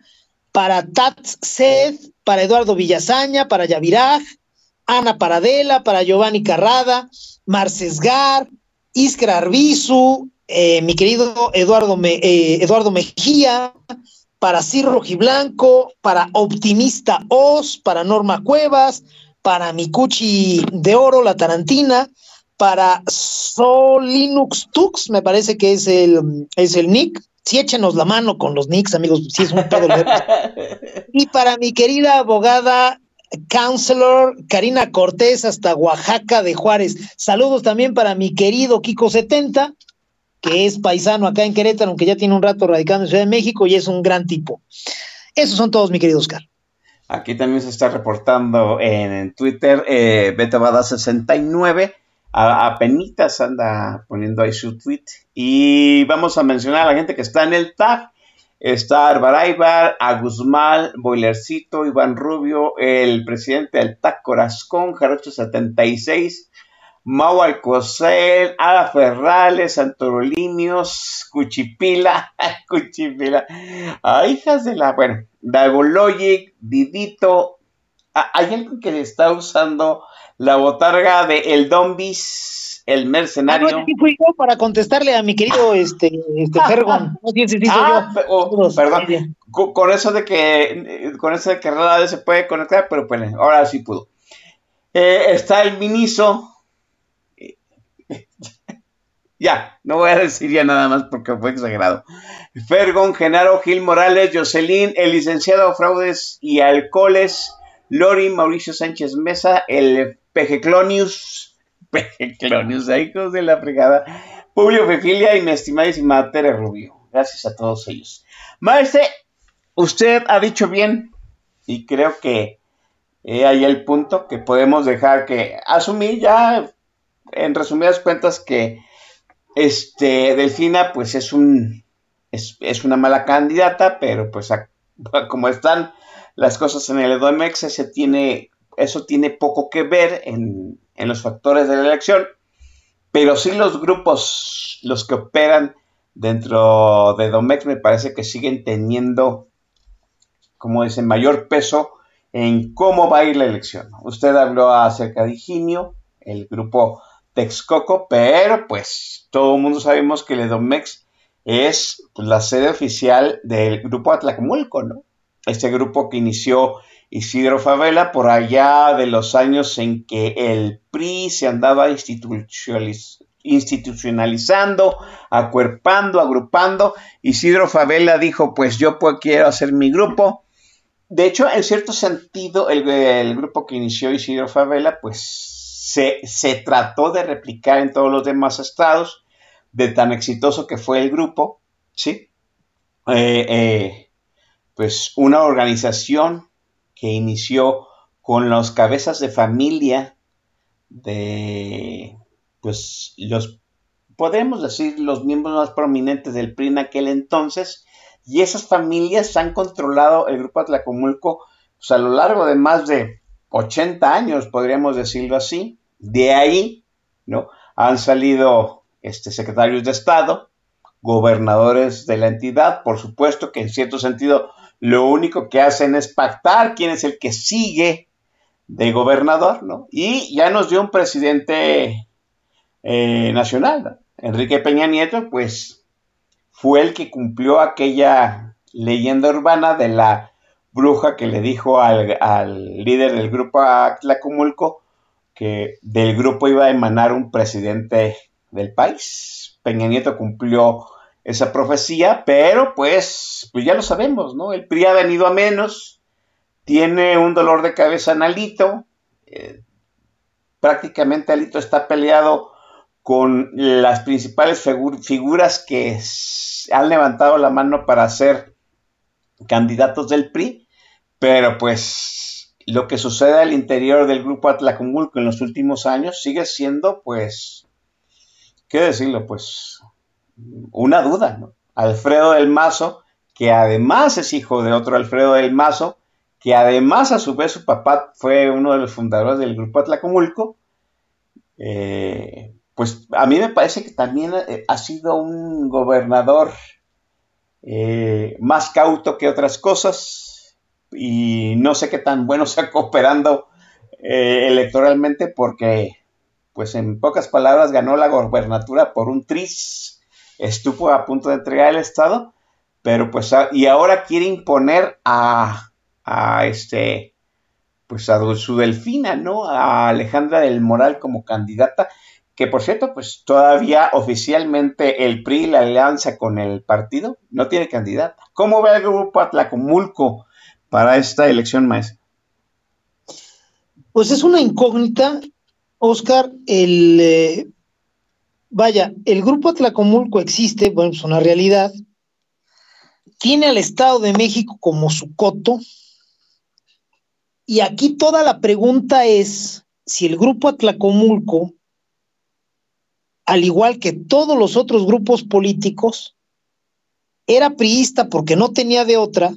C: para Tats Seth, para Eduardo Villazaña, para Yaviraj, Ana Paradela, para Giovanni Carrada, Marcesgar, Iskra Arbizu, eh, mi querido Eduardo, eh, Eduardo Mejía, para Cir Rojiblanco, para Optimista Oz, para Norma Cuevas, para Micuchi de Oro, la Tarantina, para Solinux Tux, me parece que es el, es el nick. Sí, échenos la mano con los nicks, amigos, sí es un pedo. (laughs) y para mi querida abogada Counselor Karina Cortés hasta Oaxaca de Juárez. Saludos también para mi querido Kiko 70, que es paisano acá en Querétaro, aunque ya tiene un rato radicando en Ciudad de México y es un gran tipo. Esos son todos, mi querido Oscar.
B: Aquí también se está reportando en, Twitter eh, Betabada69. A, a, penitas anda poniendo ahí su tweet. Y vamos a mencionar a la gente que está en el tag. Está Arbaraibar, Aguzmal, Boilercito, Iván Rubio, el presidente del TAC Corazón, Jarocho 76, Mau Alcocer, Ada Ferrales, Santorolimios, Cuchipila, (laughs) Cuchipila, hijas de la, bueno, Logic, Didito, ah, hay alguien que está usando la botarga de El Dombis, el mercenario. Ah,
C: no, fui yo para contestarle a mi querido este, este (laughs) Fergon.
B: ah, oh, perdón. Con, eso de que con eso de que rara vez se puede conectar, pero pues ahora sí pudo. Eh, está el Miniso. (laughs) ya, no voy a decir ya nada más porque fue exagerado. Fergon, Genaro, Gil Morales, Jocelyn, el licenciado Fraudes y Alcoholes, Lori, Mauricio Sánchez Mesa, el Pejeclonius, (laughs) Clonius, hijos de la fregada. Publio Fefilia y mi estimadísima Tere Rubio. Gracias a todos ellos. Maese, usted ha dicho bien y creo que ahí el punto que podemos dejar que asumir ya en resumidas cuentas que este Delfina pues es un es, una mala candidata, pero pues (laughs) como están las cosas en el EDOMEX se tiene eso tiene poco que ver en, en los factores de la elección, pero sí los grupos, los que operan dentro de Domex, me parece que siguen teniendo, como dicen, mayor peso en cómo va a ir la elección. Usted habló acerca de Higinio, el grupo Texcoco, pero pues todo el mundo sabemos que el Edomex es pues, la sede oficial del grupo Atlacomulco, ¿no? Este grupo que inició Isidro Favela por allá de los años en que el PRI se andaba institucionalizando, acuerpando, agrupando. Isidro Favela dijo, pues yo quiero hacer mi grupo. De hecho, en cierto sentido, el, el grupo que inició Isidro Favela, pues se, trató de replicar en todos los demás estados, de tan exitoso que fue el grupo, ¿sí? Eh, eh, pues una organización que inició con los cabezas de familia de, pues, los, podemos decir, los miembros más prominentes del PRI en aquel entonces, y esas familias han controlado el grupo Atlacomulco pues, a lo largo de más de 80 años, podríamos decirlo así. De ahí, ¿no? Han salido este, secretarios de Estado, gobernadores de la entidad, por supuesto que en cierto sentido lo único que hacen es pactar quién es el que sigue de gobernador, ¿no? Y ya nos dio un presidente eh, nacional, Enrique Peña Nieto, pues fue el que cumplió aquella leyenda urbana de la bruja que le dijo al, al líder del grupo Atlacomulco que del grupo iba a emanar un presidente del país. Peña Nieto cumplió esa profecía, pero pues, pues ya lo sabemos, ¿no? El PRI ha venido a menos, tiene un dolor de cabeza en Alito, eh, prácticamente Alito está peleado con las principales figuras que han levantado la mano para ser candidatos del PRI, pero pues lo que sucede al interior del grupo Atlacomulco en los últimos años sigue siendo, pues, ¿qué decirlo? Pues, una duda. Alfredo del Mazo, que además es hijo de otro Alfredo del Mazo, que además a su vez su papá fue uno de los fundadores del grupo Atlacomulco, eh, pues a mí me parece que también eh, ha sido un gobernador eh, más cauto que otras cosas, y no sé qué tan bueno (laughs) sea cooperando electoralmente porque, pues en pocas palabras, ganó la gobernatura por un tris, estuvo a punto de entregar el Estado, pero pues, y ahora quiere imponer a, a este, pues a su delfina, ¿no? A Alejandra del Moral como candidata, que por cierto, pues todavía oficialmente el PRI, la alianza con el partido, no tiene candidata. ¿Cómo ve el grupo Atlacomulco para esta elección, maestra?
C: Pues es una incógnita, Oscar. El eh, vaya, el grupo Atlacomulco existe, bueno, es una realidad. Tiene al Estado de México como su coto. Y aquí toda la pregunta es si el grupo Atlacomulco, al igual que todos los otros grupos políticos, era priista porque no tenía de otra,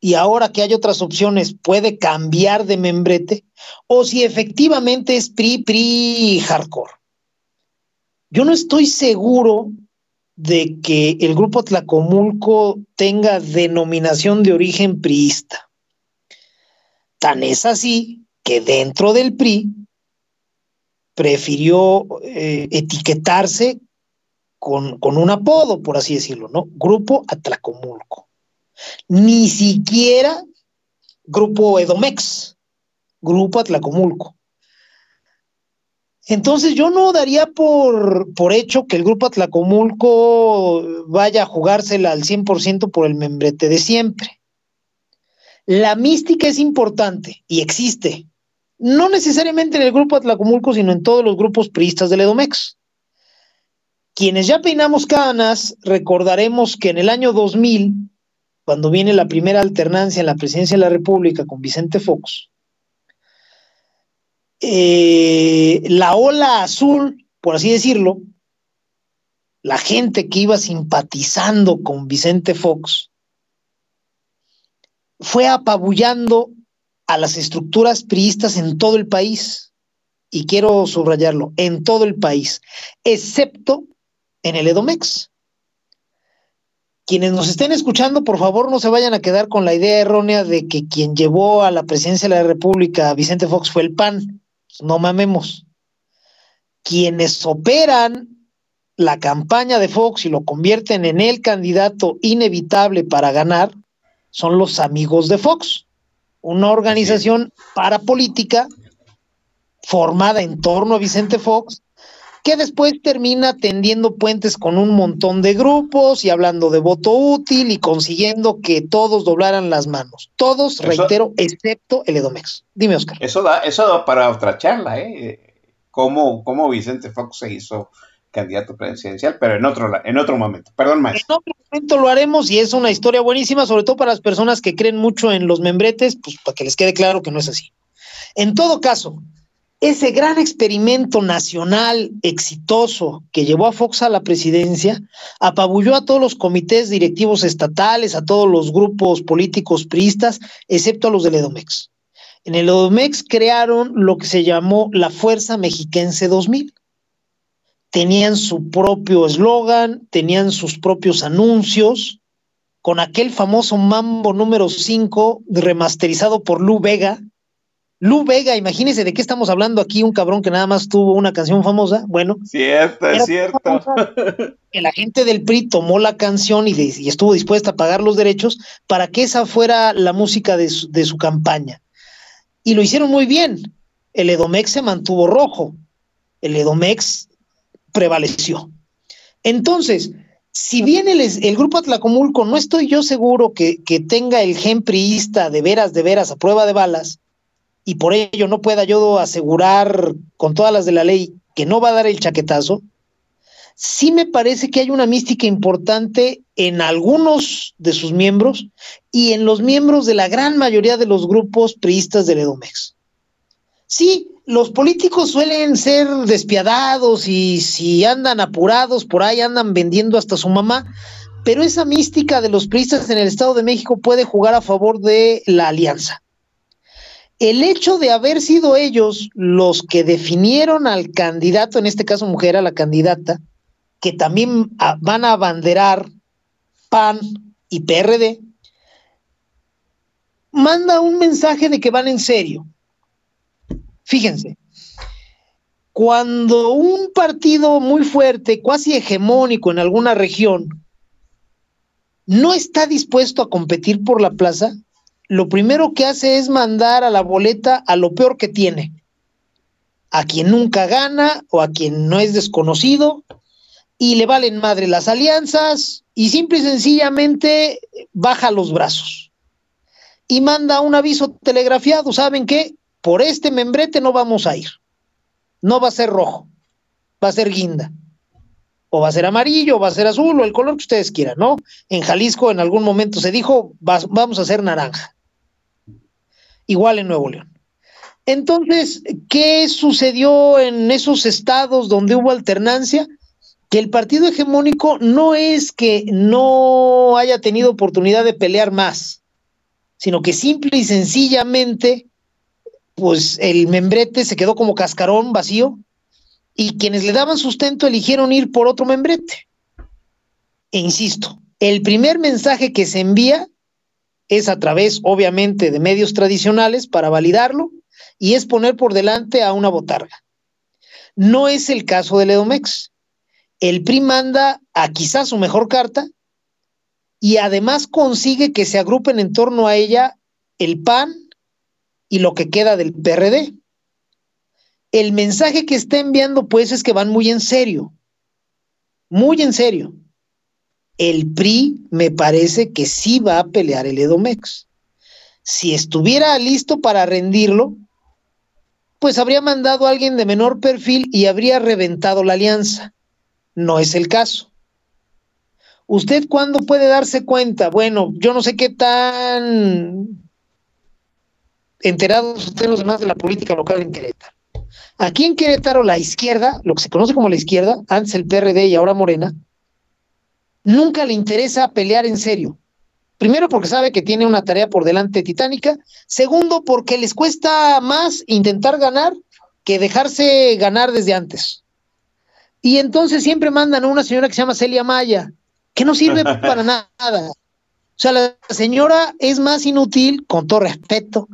C: y ahora que hay otras opciones puede cambiar de membrete, o si efectivamente es PRI, PRI hardcore. Yo no estoy seguro de que el grupo Tlacomulco tenga denominación de origen priista. Tan es así que dentro del PRI prefirió eh, etiquetarse con, con, un apodo, por así decirlo, ¿no? Grupo Atlacomulco ni siquiera Grupo Edomex, Grupo Atlacomulco. Entonces yo no daría por, por hecho que el Grupo Atlacomulco vaya a jugársela al 100% por el membrete de siempre. La mística es importante y existe, no necesariamente en el Grupo Atlacomulco, sino en todos los grupos priistas del Edomex. Quienes ya peinamos canas, recordaremos que en el año 2000 cuando viene la primera alternancia en la presidencia de la República con Vicente Fox, eh, la ola azul, por así decirlo, la gente que iba simpatizando con Vicente Fox, fue apabullando a las estructuras priistas en todo el país. Y quiero subrayarlo, en todo el país, excepto en el Edomex. Quienes nos estén escuchando, por favor, no se vayan a quedar con la idea errónea de que quien llevó a la presidencia de la República a Vicente Fox fue el PAN. No mamemos. Quienes operan la campaña de Fox y lo convierten en el candidato inevitable para ganar son los amigos de Fox, una organización parapolítica formada en torno a Vicente Fox, que después termina tendiendo puentes con un montón de grupos y hablando de voto útil y consiguiendo que todos doblaran las manos. Todos, reitero, excepto el Edomex. Dime, Oscar.
B: Eso da, eso da para otra charla, ¿eh? ¿Cómo, cómo Vicente Fox se hizo candidato presidencial, pero en otro, en otro momento. Perdón, maestro.
C: En otro momento lo haremos y es una historia buenísima, sobre todo para las personas que creen mucho en los membretes, pues para que les quede claro que no es así. En todo caso, ese gran experimento nacional exitoso que llevó a Fox a la presidencia apabulló a todos los comités directivos estatales, a todos los grupos políticos priistas, excepto a los del Edomex. En el Edomex crearon lo que se llamó la Fuerza Mexiquense 2000 tenían su propio eslogan, tenían sus propios anuncios, con aquel famoso Mambo número 5 remasterizado por Lu Vega. Lu Vega, imagínense de qué estamos hablando aquí, un cabrón que nada más tuvo una canción famosa. Bueno,
B: cierto, es cierto.
C: Que la gente del PRI tomó la canción y, y, estuvo dispuesta a pagar los derechos para que esa fuera la música de su, de su campaña. Y lo hicieron muy bien. El Edomex se mantuvo rojo. El Edomex prevaleció. Entonces, si bien el, el, grupo Atlacomulco no estoy yo seguro que, que, tenga el gen priista de veras, de veras a prueba de balas, y por ello no pueda yo asegurar con todas las de la ley que no va a dar el chaquetazo, sí me parece que hay una mística importante en algunos de sus miembros y en los miembros de la gran mayoría de los grupos priistas del Edomex. Sí, los políticos suelen ser despiadados y si andan apurados, por ahí andan vendiendo hasta su mamá, pero esa mística de los priistas en el Estado de México puede jugar a favor de la alianza. El hecho de haber sido ellos los que definieron al candidato, en este caso mujer, a la candidata, que también van a abanderar PAN y PRD, manda un mensaje de que van en serio, Fíjense, cuando un partido muy fuerte, casi hegemónico en alguna región, no está dispuesto a competir por la plaza, lo primero que hace es mandar a la boleta a lo peor que tiene, a quien nunca gana o a quien no es desconocido, y le valen madre las alianzas y simple y sencillamente baja los brazos y manda un aviso telegrafiado, ¿saben qué? por este membrete no vamos a ir. No va a ser rojo, va a ser guinda. O va a ser amarillo, o va a ser azul, o el color que ustedes quieran, ¿no? En Jalisco en algún momento se dijo, vamos a hacer naranja. Igual en Nuevo León. Entonces, ¿qué sucedió en esos estados donde hubo alternancia? Que el partido hegemónico no es que no haya tenido oportunidad de pelear más, sino que simple y sencillamente pues el membrete se quedó como cascarón vacío y quienes le daban sustento eligieron ir por otro membrete. E insisto, el primer mensaje que se envía es a través, obviamente, de medios tradicionales para validarlo y es poner por delante a una botarga. No es el caso del Edomex. El PRI manda a quizás su mejor carta y además consigue que se agrupen en torno a ella el PAN, y lo que queda del PRD. El mensaje que está enviando pues es que van muy en serio, muy en serio. El PRI me parece que sí va a pelear el Edomex. Si estuviera listo para rendirlo, pues habría mandado a alguien de menor perfil y habría reventado la alianza. No es el caso. ¿Usted cuándo puede darse cuenta? Bueno, yo no sé qué tan enterados ustedes los demás de la política local en Querétaro. Aquí en Querétaro, la izquierda, lo que se conoce como la izquierda, antes el PRD y ahora Morena, nunca le interesa pelear en serio. Primero, porque sabe que tiene una tarea por delante titánica. Segundo, porque les cuesta más intentar ganar que dejarse ganar desde antes. Y entonces siempre mandan a una señora que se llama Celia Maya, que no sirve (laughs) para nada. O sea, la señora es más inútil, con todo respeto,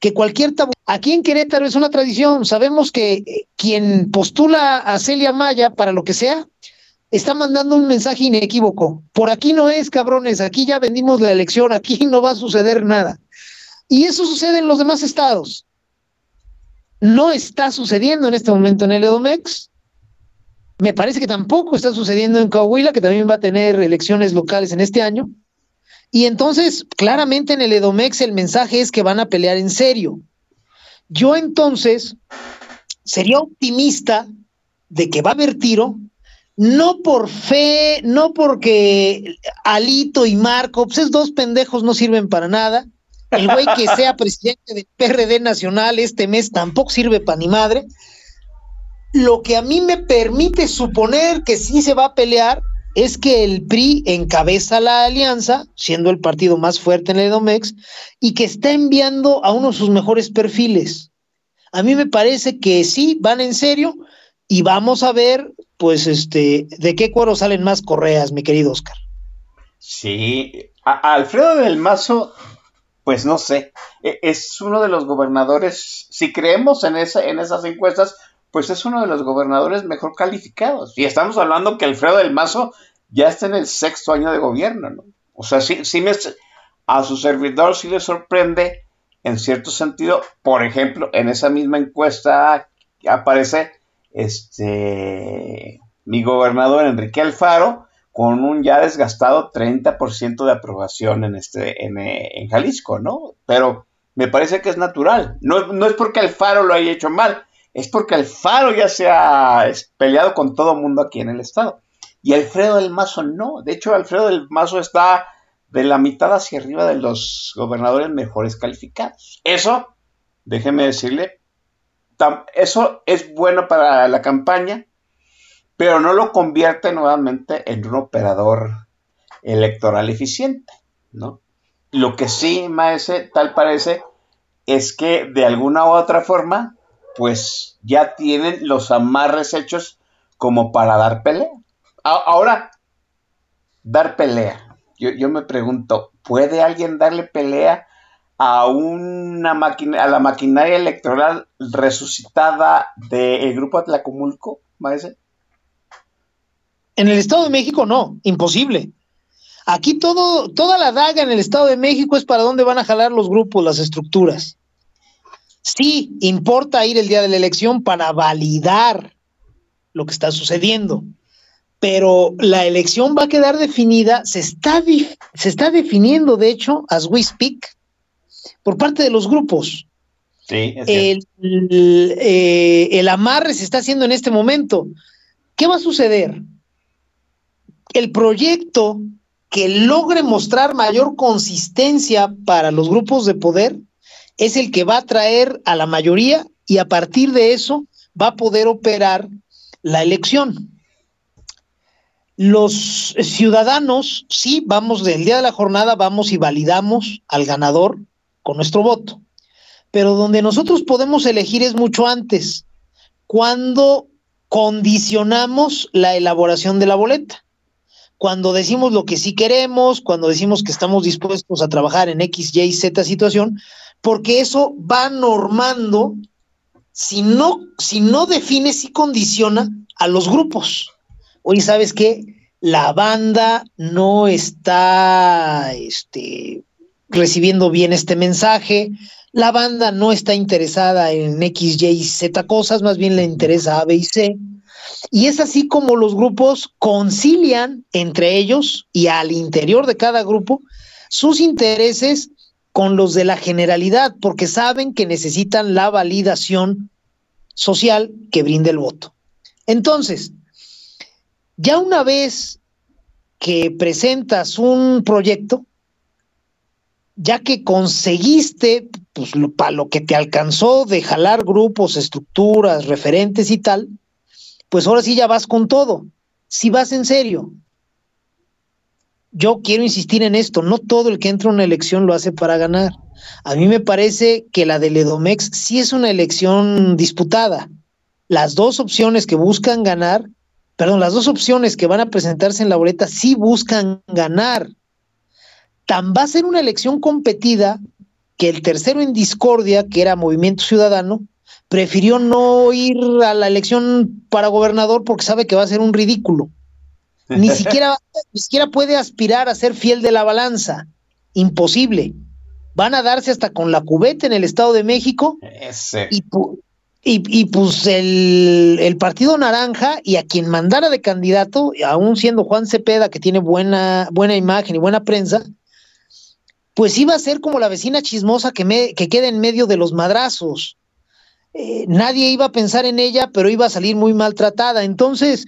C: que cualquier tabú. Aquí en Querétaro es una tradición. Sabemos que eh, quien postula a Celia Maya para lo que sea, está mandando un mensaje inequívoco. Por aquí no es, cabrones, aquí ya vendimos la elección, (laughs) aquí no va a suceder nada. Y eso sucede en los demás estados. No está sucediendo en este momento en el Edomex. Me parece que tampoco está sucediendo en Coahuila, que también va a tener elecciones locales en este año. Y entonces, claramente en el Edomex el mensaje es que van a pelear en serio. Yo entonces sería optimista de que va a haber tiro, no por fe, no porque Alito y Marco, pues esos dos pendejos no sirven para nada. El güey que (laughs) sea presidente del PRD nacional este mes tampoco sirve para ni madre. Lo que a mí me permite suponer que sí se va a pelear es que el PRI encabeza la alianza, siendo el partido más fuerte en el Edomex, y que está enviando a uno de sus mejores perfiles. A mí me parece que sí, van en serio, y vamos a ver pues este, ¿de qué cuero salen más correas, mi querido Oscar?
B: Sí, Alfredo del Mazo, pues no sé, e, es uno de los gobernadores, si creemos en, en esas encuestas, pues es uno de los gobernadores mejor calificados. Y estamos hablando que Alfredo del Mazo ya está en el sexto año de gobierno, ¿no? O sea, sí, sí me, a su servidor sí le sorprende en cierto sentido, por ejemplo, en esa misma encuesta aparece este, mi gobernador Enrique Alfaro con un ya desgastado 30% de aprobación en, este, en, Jalisco, ¿no? Pero me parece que es natural. No, no, es porque Alfaro lo haya hecho mal, es porque Alfaro ya se ha peleado con todo mundo aquí en el estado. Y Alfredo del Mazo no. De hecho, Alfredo del Mazo está de la mitad hacia arriba de los gobernadores mejores calificados. Eso, déjeme decirle, eso es bueno para la campaña, pero no lo convierte nuevamente en un operador electoral eficiente, ¿no? Lo que sí, Maese, tal parece, es que de alguna u otra forma, pues ya tienen los amarres hechos como para dar pelea. Ahora, dar pelea. Yo, yo me pregunto, ¿puede alguien darle pelea a una máquina, a la maquinaria electoral resucitada del grupo Atlacomulco, maese?
C: En el Estado de México no, imposible. Aquí todo, toda la daga en el Estado de México es para dónde van a jalar los grupos, las estructuras. Sí, importa ir el día de la elección para validar lo que está sucediendo, pero la elección va a quedar definida, se está, se está definiendo, de hecho, as we speak, por parte de los grupos.
B: Sí,
C: el, eh, el, amarre se está haciendo en este momento. ¿Qué va a suceder? El proyecto que logre mostrar mayor consistencia para los grupos de poder es el que va a traer a la mayoría y a partir de eso va a poder operar la elección. Los ciudadanos, sí, vamos del día de la jornada, vamos y validamos al ganador con nuestro voto. Pero donde nosotros podemos elegir es mucho antes, cuando condicionamos la elaboración de la boleta. Cuando decimos lo que sí queremos, cuando decimos que estamos dispuestos a trabajar en X, Y, Z situación, porque eso va normando, si no, si no define, si condiciona a los grupos. Oye, ¿sabes qué? La banda no está este, recibiendo bien este mensaje. La banda no está interesada en X, Y, Z cosas, más bien le interesa A, B y C. Y es así como los grupos concilian entre ellos y al interior de cada grupo sus intereses con los de la generalidad, porque saben que necesitan la validación social que brinde el voto. Entonces, ya una vez que presentas un proyecto, ya que conseguiste pues, lo, para lo que te alcanzó de jalar grupos, estructuras, referentes y tal, pues ahora sí ya vas con todo. Si vas en serio. Yo quiero insistir en esto, no todo el que entra a una elección lo hace para ganar. A mí me parece que la del Edomex sí es una elección disputada. Las dos opciones que buscan ganar, perdón, las dos opciones que van a presentarse en la boleta sí buscan ganar. Tan va a ser una elección competida que el tercero en discordia, que era Movimiento Ciudadano, prefirió no ir a la elección para gobernador porque sabe que va a ser un ridículo. Ni siquiera, ni siquiera puede aspirar a ser fiel de la balanza. Imposible. Van a darse hasta con la cubeta en el Estado de México. Y, y, pues el, el, Partido Naranja y a quien mandara de candidato, aún siendo Juan Cepeda, que tiene buena, buena imagen y buena prensa, pues iba a ser como la vecina chismosa que, me, que queda en medio de los madrazos. Eh, nadie iba a pensar en ella, pero iba a salir muy maltratada. Entonces,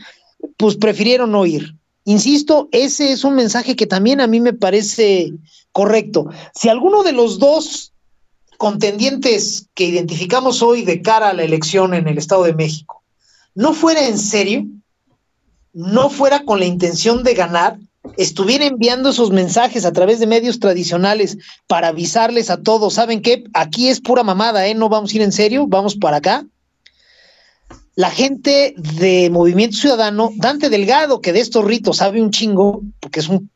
C: pues prefirieron no ir. Insisto, ese es un mensaje que también a mí me parece correcto. Si alguno de los dos contendientes que identificamos hoy de cara a la elección en el Estado de México no fuera en serio, no fuera con la intención de ganar, estuviera enviando esos mensajes a través de medios tradicionales para avisarles a todos, ¿saben qué? Aquí es pura mamada, ¿eh? No vamos a ir en serio, vamos para acá la gente de Movimiento Ciudadano, Dante Delgado, que de estos ritos sabe un chingo, porque es un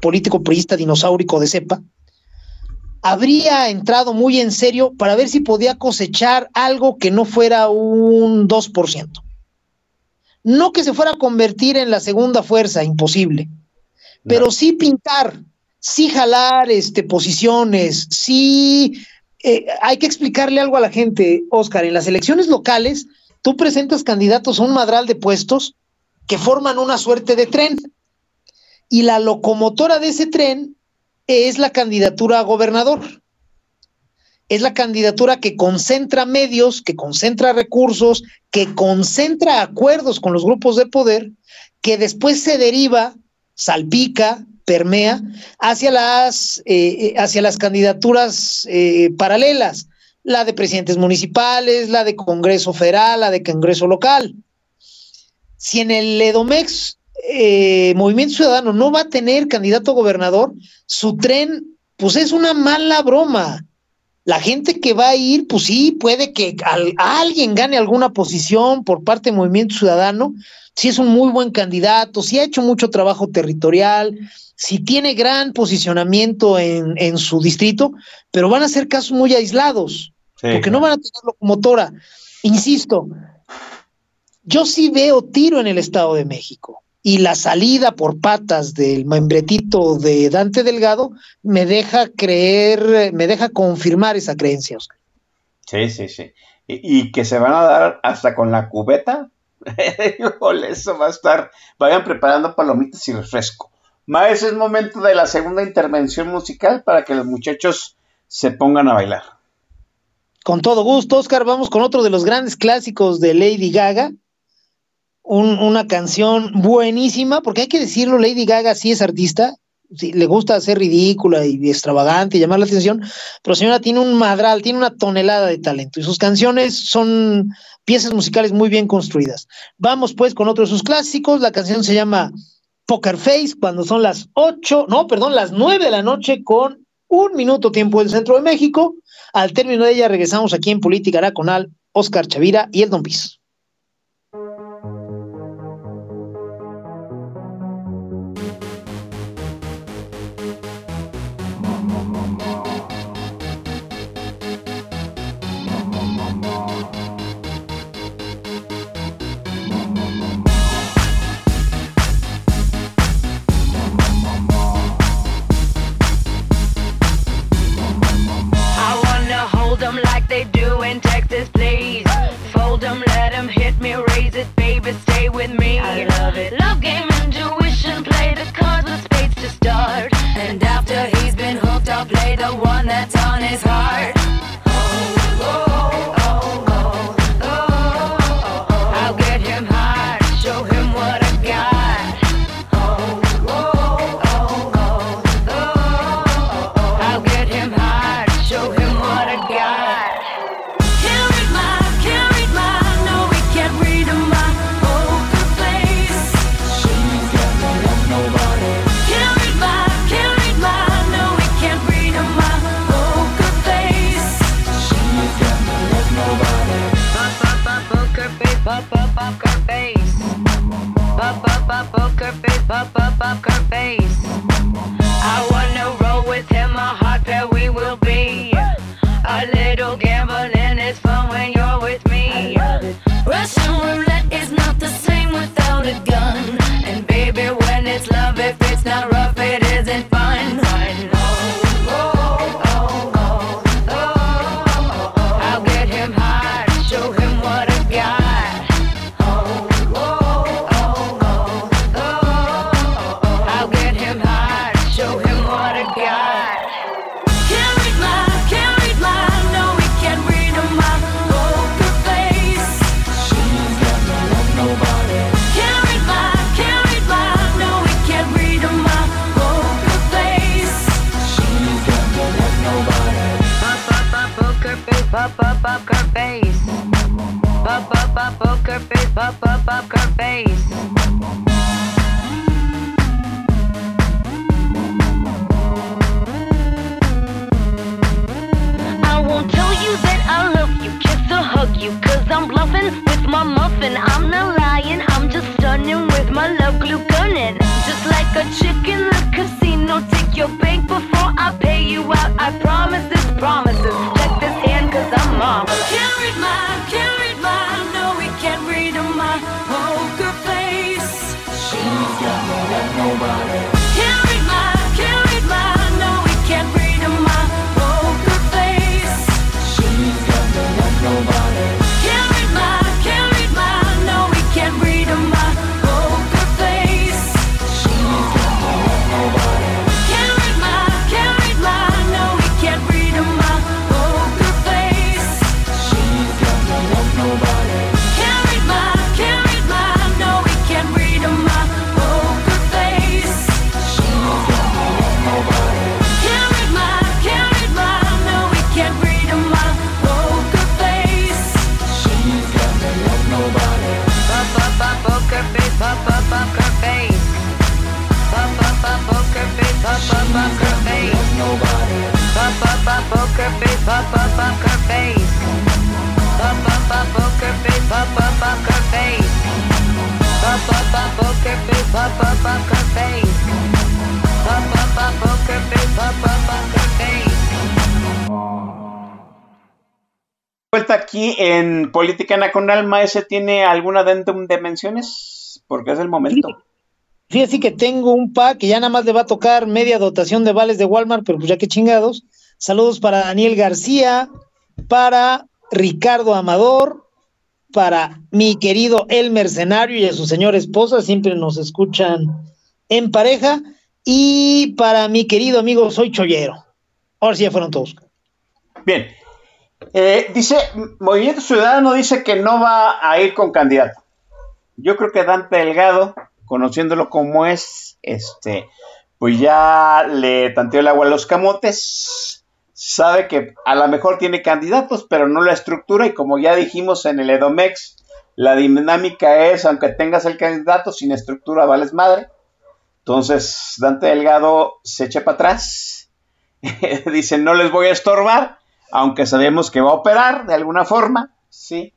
C: político priista dinosaurico de cepa, habría entrado muy en serio para ver si podía cosechar algo que no fuera un 2%. No que se fuera a convertir en la segunda fuerza, imposible, pero sí pintar, sí jalar este, posiciones, sí... Eh, hay que explicarle algo a la gente, Oscar, en las elecciones locales tú presentas candidatos a un madral de puestos que forman una suerte de tren. Y la locomotora de ese tren es la candidatura a gobernador. Es la candidatura que concentra medios, que concentra recursos, que concentra acuerdos con los grupos de poder, que después se deriva, salpica, permea hacia las, eh, hacia las candidaturas eh, paralelas la de presidentes municipales, la de Congreso Federal, la de Congreso Local. Si en el Edomex eh, Movimiento Ciudadano no va a tener candidato a gobernador, su tren, pues es una mala broma. La gente que va a ir, pues sí, puede que alguien gane alguna posición por parte del Movimiento Ciudadano, si es un muy buen candidato, si ha hecho mucho trabajo territorial, si tiene gran posicionamiento en, en su distrito, pero van a ser casos muy aislados porque no van a tener locomotora. Insisto, yo sí veo tiro en el Estado de México y la salida por patas del membretito de Dante Delgado me deja creer, me deja confirmar esa creencia, Oscar.
B: Sí, sí, sí. Y, que se van a dar hasta con la cubeta. (laughs) eso va a estar. Vayan preparando palomitas y refresco. Más es momento de la segunda intervención musical para que los muchachos se pongan a bailar.
C: Con todo gusto, Oscar, vamos con otro de los grandes clásicos de Lady Gaga. una canción buenísima, porque hay que decirlo, Lady Gaga sí es artista, le gusta ser ridícula y extravagante y llamar la atención, pero señora tiene un madral, tiene una tonelada de talento y sus canciones son piezas musicales muy bien construidas. Vamos pues con otro de sus clásicos, la canción se llama Poker Face, cuando son las ocho, no, perdón, las nueve de la noche con un minuto tiempo del centro de México. Al término de ella regresamos aquí en Política Araconal, Oscar Chavira y el Don Piz.
D: This promises. Check this hand, cause I'm marvelous. Read my, can't
B: Vuelta aquí en Política Nacional, Maese, ¿tiene algún adendum de menciones? Porque es el momento.
C: Fíjate que tengo un pack que ya nada más le va a tocar media dotación de vales de Walmart, pero pues ya que chingados. Saludos para Daniel García, para Ricardo Amador, para mi querido El Mercenario y a su señora esposa, siempre nos escuchan en pareja, y para mi querido amigo Soy Chollero. Ahora sí ya fueron todos.
B: Bien. Eh, dice, Movimiento Ciudadano dice que no va a ir con candidato. Yo creo que Dante Delgado, conociéndolo como es, este, pues ya le tanteó el agua a los camotes. Sabe que a lo mejor tiene candidatos, pero no la estructura. Y como ya dijimos en el Edomex, la dinámica es, aunque tengas el candidato, sin estructura vales madre. Entonces, Dante Delgado se echa para atrás. (laughs) Dice, no les voy a estorbar, aunque sabemos que va a operar de alguna forma, ¿sí?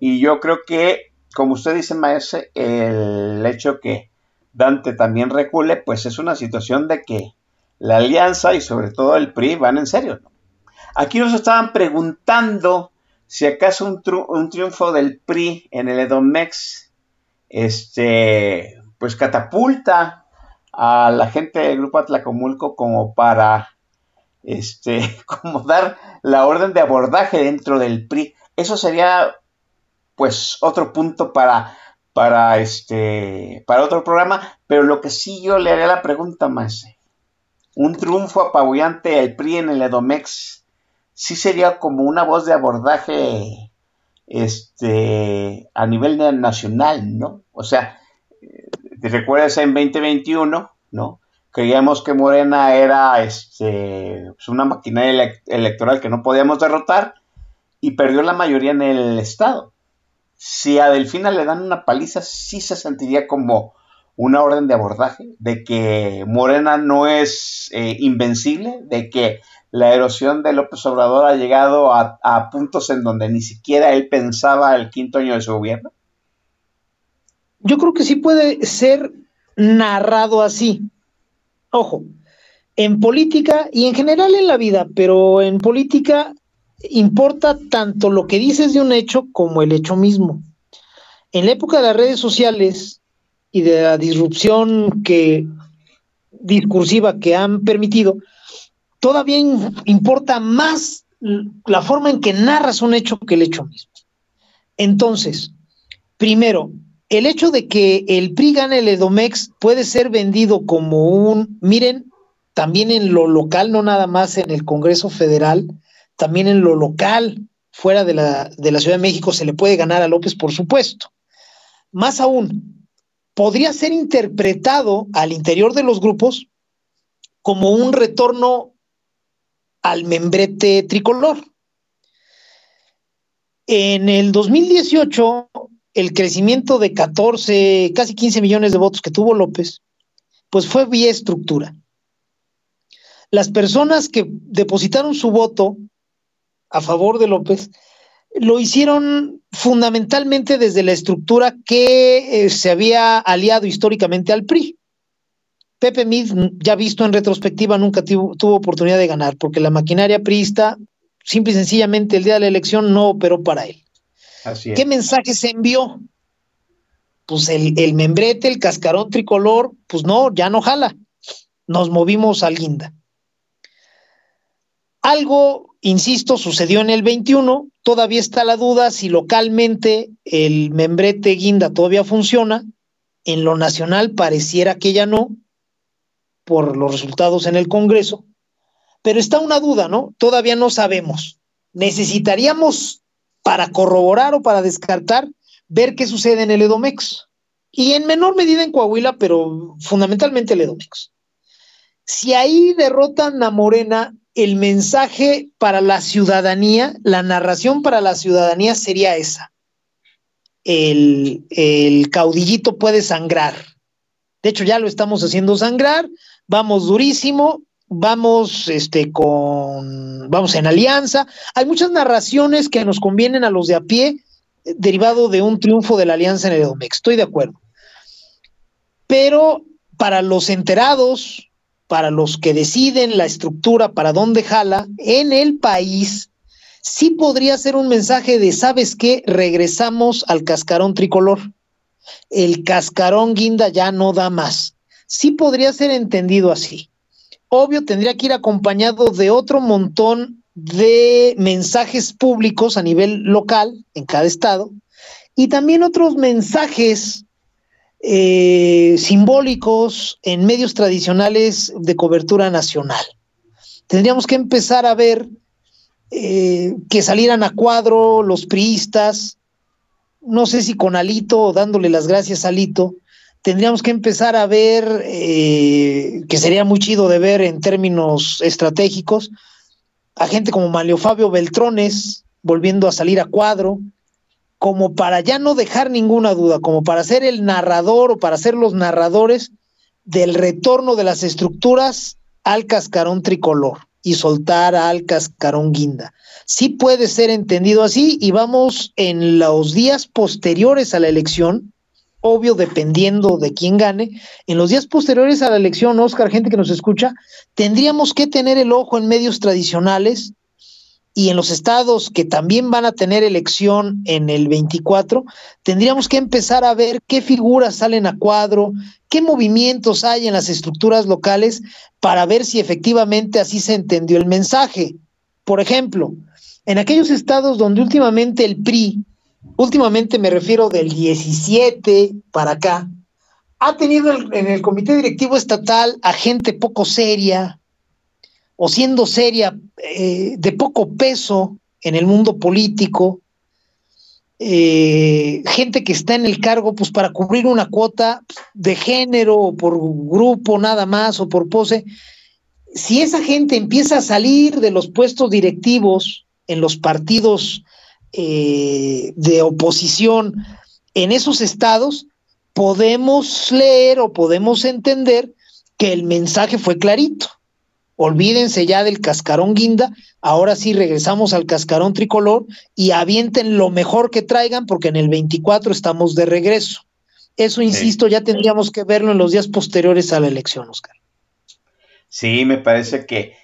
B: Y yo creo que, como usted dice, maestro, el hecho que Dante también recule, pues es una situación de que la alianza y sobre todo el PRI van en serio. ¿no? Aquí nos estaban preguntando si acaso un, triunfo del PRI en el Edomex, este, pues catapulta a la gente del Grupo Atlacomulco como para, este, (laughs) como dar la orden de abordaje dentro del PRI. Eso sería, pues, otro punto para, para, este, para otro programa. Pero lo que sí yo le haría la pregunta más, un triunfo apabullante del PRI en el Edomex, sí sería como una voz de abordaje, este, a nivel nacional, ¿no? O sea, ¿Te recuerdas en 2021, no? Creíamos que Morena era este, pues una maquinaria elec- electoral que no podíamos derrotar y perdió la mayoría en el estado. Si a Delfina le dan una paliza, sí se sentiría como una orden de abordaje, de que Morena no es eh, invencible, de que la erosión de López Obrador ha llegado a, a puntos en donde ni siquiera él pensaba el quinto año de su gobierno.
C: yo creo que sí puede ser narrado así. Ojo, en política y en general en la vida, pero en política importa tanto lo que dices de un hecho como el hecho mismo. En la época de las redes sociales y de la disrupción que discursiva que han permitido, todavía importa más la forma en que narras un hecho que el hecho mismo. Entonces, primero, el hecho de que el PRI gane el Edomex puede ser vendido como un, miren, también en lo local, no nada más en el Congreso Federal, también en lo local, fuera de la, de la Ciudad de México, se le puede ganar a López, por supuesto. Más aún, podría ser interpretado al interior de los grupos como un retorno al membrete tricolor. En el 2018, el crecimiento de 14, casi 15 millones de votos que tuvo López, pues fue vía estructura. Las personas que depositaron su voto a favor de López lo hicieron fundamentalmente desde la estructura que eh, se había aliado históricamente al PRI. Pepe Mid, ya visto en retrospectiva, nunca tuvo oportunidad de ganar, porque la maquinaria priista, simple y sencillamente, el día de la elección no operó para él. ¿Qué mensaje se envió? Pues el, el membrete, el cascarón tricolor, pues no, ya no jala. Nos movimos al guinda. Algo, insisto, sucedió en el 21, todavía está la duda si localmente el membrete guinda todavía funciona, en lo nacional pareciera que ya no, por los resultados en el Congreso, pero está una duda, ¿no? Todavía no sabemos. Necesitaríamos, para corroborar o para descartar, ver qué sucede en el Edomex. Y en menor medida en Coahuila, pero fundamentalmente el Edomex. Si ahí derrotan a Morena, el mensaje para la ciudadanía, la narración para la ciudadanía sería esa. El, caudillito puede sangrar. De hecho, ya lo estamos haciendo sangrar vamos durísimo, vamos este con vamos en alianza. Hay muchas narraciones que nos convienen a los de a pie eh, derivado de un triunfo de la alianza en el Edomex. Estoy de acuerdo. Pero para los enterados, para los que deciden la estructura, para dónde jala, en el país, sí podría ser un mensaje de, ¿sabes qué? Regresamos al cascarón tricolor. El cascarón guinda ya no da más sí podría ser entendido así. Obvio, tendría que ir acompañado de otro montón de mensajes públicos a nivel local en cada estado y también otros mensajes eh, simbólicos en medios tradicionales de cobertura nacional. Tendríamos que empezar a ver eh, que salieran a cuadro los priistas, no sé si con Alito o dándole las gracias a Alito, tendríamos que empezar a ver, eh, que sería muy chido de ver en términos estratégicos, a gente como Malio Fabio Beltrones volviendo a salir a cuadro, como para ya no dejar ninguna duda, como para ser el narrador o para ser los narradores del retorno de las estructuras al cascarón tricolor y soltar al cascarón guinda. Sí puede ser entendido así y vamos en los días posteriores a la elección obvio, dependiendo de quién gane, en los días posteriores a la elección, Oscar, gente que nos escucha, tendríamos que tener el ojo en medios tradicionales y en los estados que también van a tener elección en el 24, tendríamos que empezar a ver qué figuras salen a cuadro, qué movimientos hay en las estructuras locales para ver si efectivamente así se entendió el mensaje. Por ejemplo, en aquellos estados donde últimamente el PRI últimamente me refiero del 17 para acá, ha tenido en el comité directivo estatal a gente poco seria o siendo seria eh, de poco peso en el mundo político, eh, gente que está en el cargo pues para cubrir una cuota de género o por grupo nada más o por pose. Si esa gente empieza a salir de los puestos directivos en los partidos eh, de oposición en esos estados, podemos leer o podemos entender que el mensaje fue clarito. Olvídense ya del cascarón guinda, ahora sí regresamos al cascarón tricolor y avienten lo mejor que traigan porque en el 24 estamos de regreso. Eso, insisto, ya tendríamos que verlo en los días posteriores a la elección, Oscar.
B: Sí, me parece que,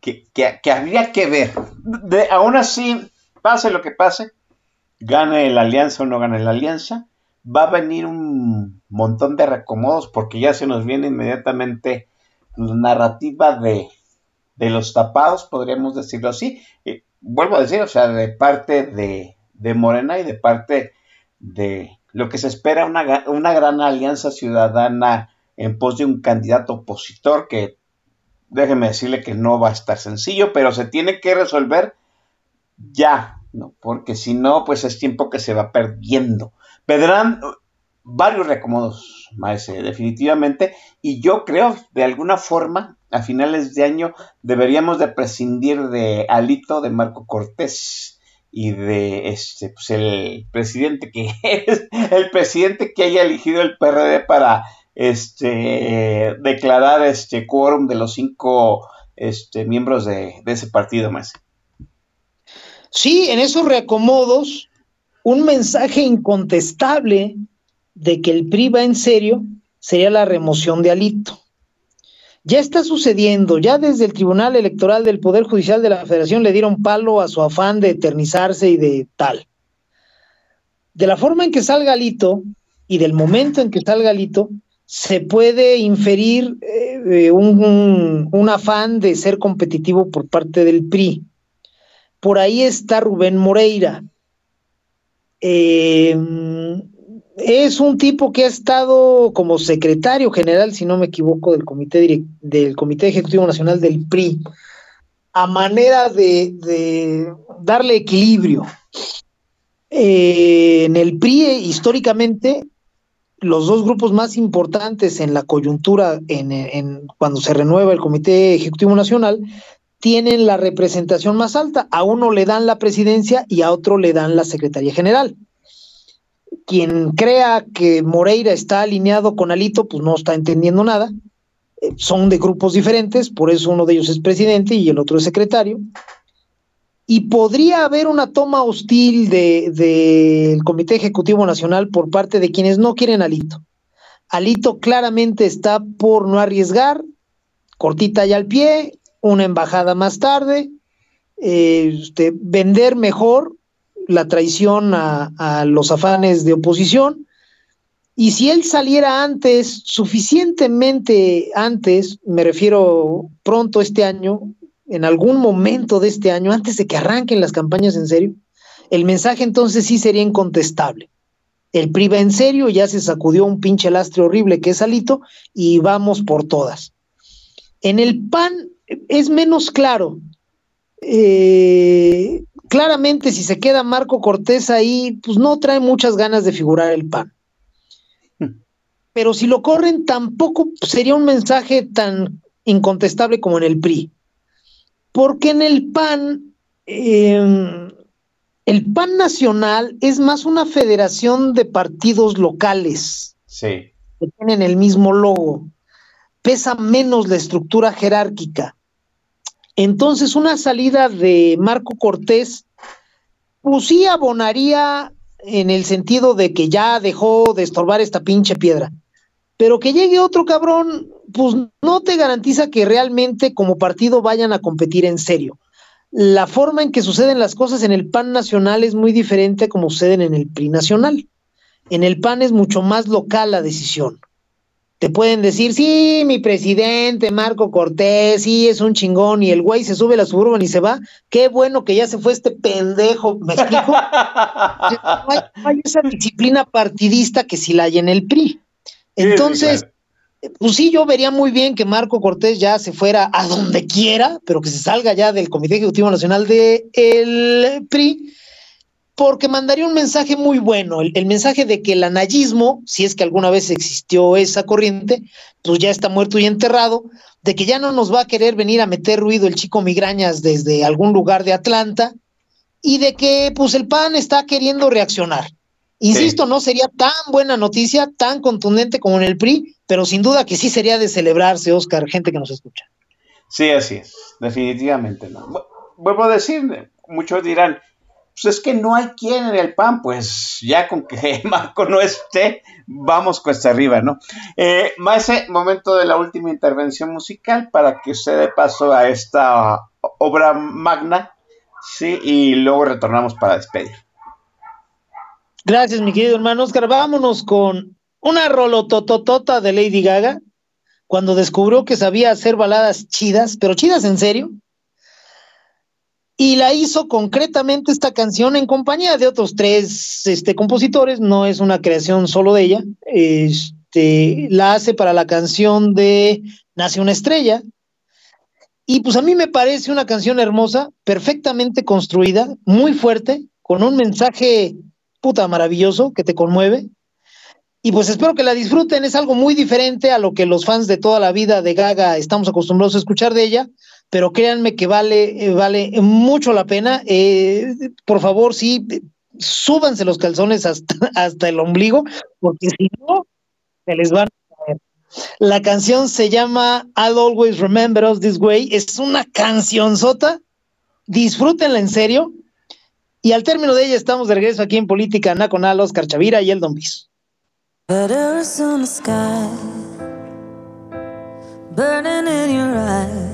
B: que, que, habría que ver. De, aún así, pase lo que pase, gane la alianza o no gane la alianza, va a venir un montón de recomodos porque ya se nos viene inmediatamente la narrativa de, de los tapados, podríamos decirlo así. vuelvo a decir, o sea, de parte de, de Morena y de parte de lo que se espera una, una gran alianza ciudadana en pos de un candidato opositor que déjeme decirle que no va a estar sencillo, pero se tiene que resolver ya, ¿no? Porque si no, pues es tiempo que se va perdiendo. Vendrán varios recomodos, maese, definitivamente, y yo creo, de alguna forma, a finales de año deberíamos de prescindir de Alito, de Marco Cortés, y de este pues el presidente que (laughs) es el presidente que haya elegido el PRD para este declarar este quórum de los cinco este, miembros de, ese partido más.
C: Sí, en esos reacomodos, un mensaje incontestable de que el PRI va en serio sería la remoción de Alito ya está sucediendo, ya desde el Tribunal Electoral del Poder Judicial de la Federación le dieron palo a su afán de eternizarse y de tal. De la forma en que salga Lito y del momento en que salga Lito, se puede inferir eh, un, un, afán de ser competitivo por parte del PRI. Por ahí está Rubén Moreira. Eh, es un tipo que ha estado como secretario general, si no me equivoco, del Comité, del Comité Ejecutivo Nacional del PRI, a manera de, darle equilibrio. Eh, en el PRI, históricamente, los dos grupos más importantes en la coyuntura, en, cuando se renueva el Comité Ejecutivo Nacional, tienen la representación más alta. A uno le dan la presidencia y a otro le dan la Secretaría General quien crea que Moreira está alineado con Alito, pues no está entendiendo nada. Eh, son de grupos diferentes, por eso uno de ellos es presidente y el otro es secretario. Y podría haber una toma hostil del de, Comité Ejecutivo Nacional por parte de quienes no quieren Alito. Alito claramente está por no arriesgar, cortita ya al pie, una embajada más tarde, eh, este, vender mejor la traición a, los afanes de oposición. Y si él saliera antes, suficientemente antes, me refiero pronto este año, en algún momento de este año, antes de que arranquen las campañas en serio, el mensaje entonces sí sería incontestable. El PRI va en serio, ya se sacudió un pinche lastre horrible que es Alito y vamos por todas. En el PAN es menos claro. Eh, claramente si se queda Marco Cortés ahí, pues no trae muchas ganas de figurar el PAN. Hmm. Pero si lo corren, tampoco sería un mensaje tan incontestable como en el PRI. Porque en el PAN, em, el PAN nacional es más una federación de partidos locales.
B: Sí.
C: Que tienen el mismo logo. Pesa menos la estructura jerárquica. Entonces, una salida de Marco Cortés, pues sí abonaría en el sentido de que ya dejó de estorbar esta pinche piedra. Pero que llegue otro cabrón, pues no te garantiza que realmente como partido vayan a competir en serio. La forma en que suceden las cosas en el PAN nacional es muy diferente a como suceden en el PRI nacional. En el PAN es mucho más local la decisión te pueden decir, sí, mi presidente Marco Cortés, sí, es un chingón, y el güey se sube a la suburban y se va. Qué bueno que ya se fue este pendejo, ¿me explico? (laughs) hay, esa disciplina partidista que sí la hay en el PRI. Entonces, pues sí, yo vería muy bien que Marco Cortés ya se fuera a donde quiera, pero que se salga ya del Comité Ejecutivo Nacional del el PRI porque mandaría un mensaje muy bueno, el, mensaje de que el anayismo, si es que alguna vez existió esa corriente, pues ya está muerto y enterrado, de que ya no nos va a querer venir a meter ruido el chico migrañas desde algún lugar de Atlanta, y de que pues el PAN está queriendo reaccionar. Insisto, no sería tan buena noticia, tan contundente como en el PRI, pero sin duda que sí sería de celebrarse, Oscar, gente que nos escucha.
B: Sí, así es, definitivamente no. Vuelvo a decir, muchos dirán, pues es que no hay quien en el PAN, pues ya con que (laughs) Marco no esté, vamos cuesta arriba, ¿no? Eh, ese momento de la última intervención musical para que usted dé paso a esta obra magna, sí, y luego retornamos para despedir.
C: Gracias, mi querido hermano Oscar. Vámonos con una rolotototota de Lady Gaga, cuando descubrió que sabía hacer baladas chidas, pero chidas en serio, y la hizo concretamente esta canción en compañía de otros tres este, compositores, no es una creación solo de ella, este, la hace para la canción de Nace una estrella, y pues a mí me parece una canción hermosa, perfectamente construida, muy fuerte, con un mensaje puta maravilloso que te conmueve. Y pues espero que la disfruten, es algo muy diferente a lo que los fans de toda la vida de Gaga estamos acostumbrados a escuchar de ella, pero créanme que vale, eh, vale mucho la pena. Eh, por favor, sí, súbanse los calzones hasta, (laughs) hasta el ombligo, porque si no, se les van a caer. La canción se llama I'll Always Remember Us This Way. Es una cancionzota. Disfrútenla en serio. Y al término de ella estamos de regreso aquí en Política Nacional, Oscar Chavira y el Don Bis.
D: Burning in your eyes.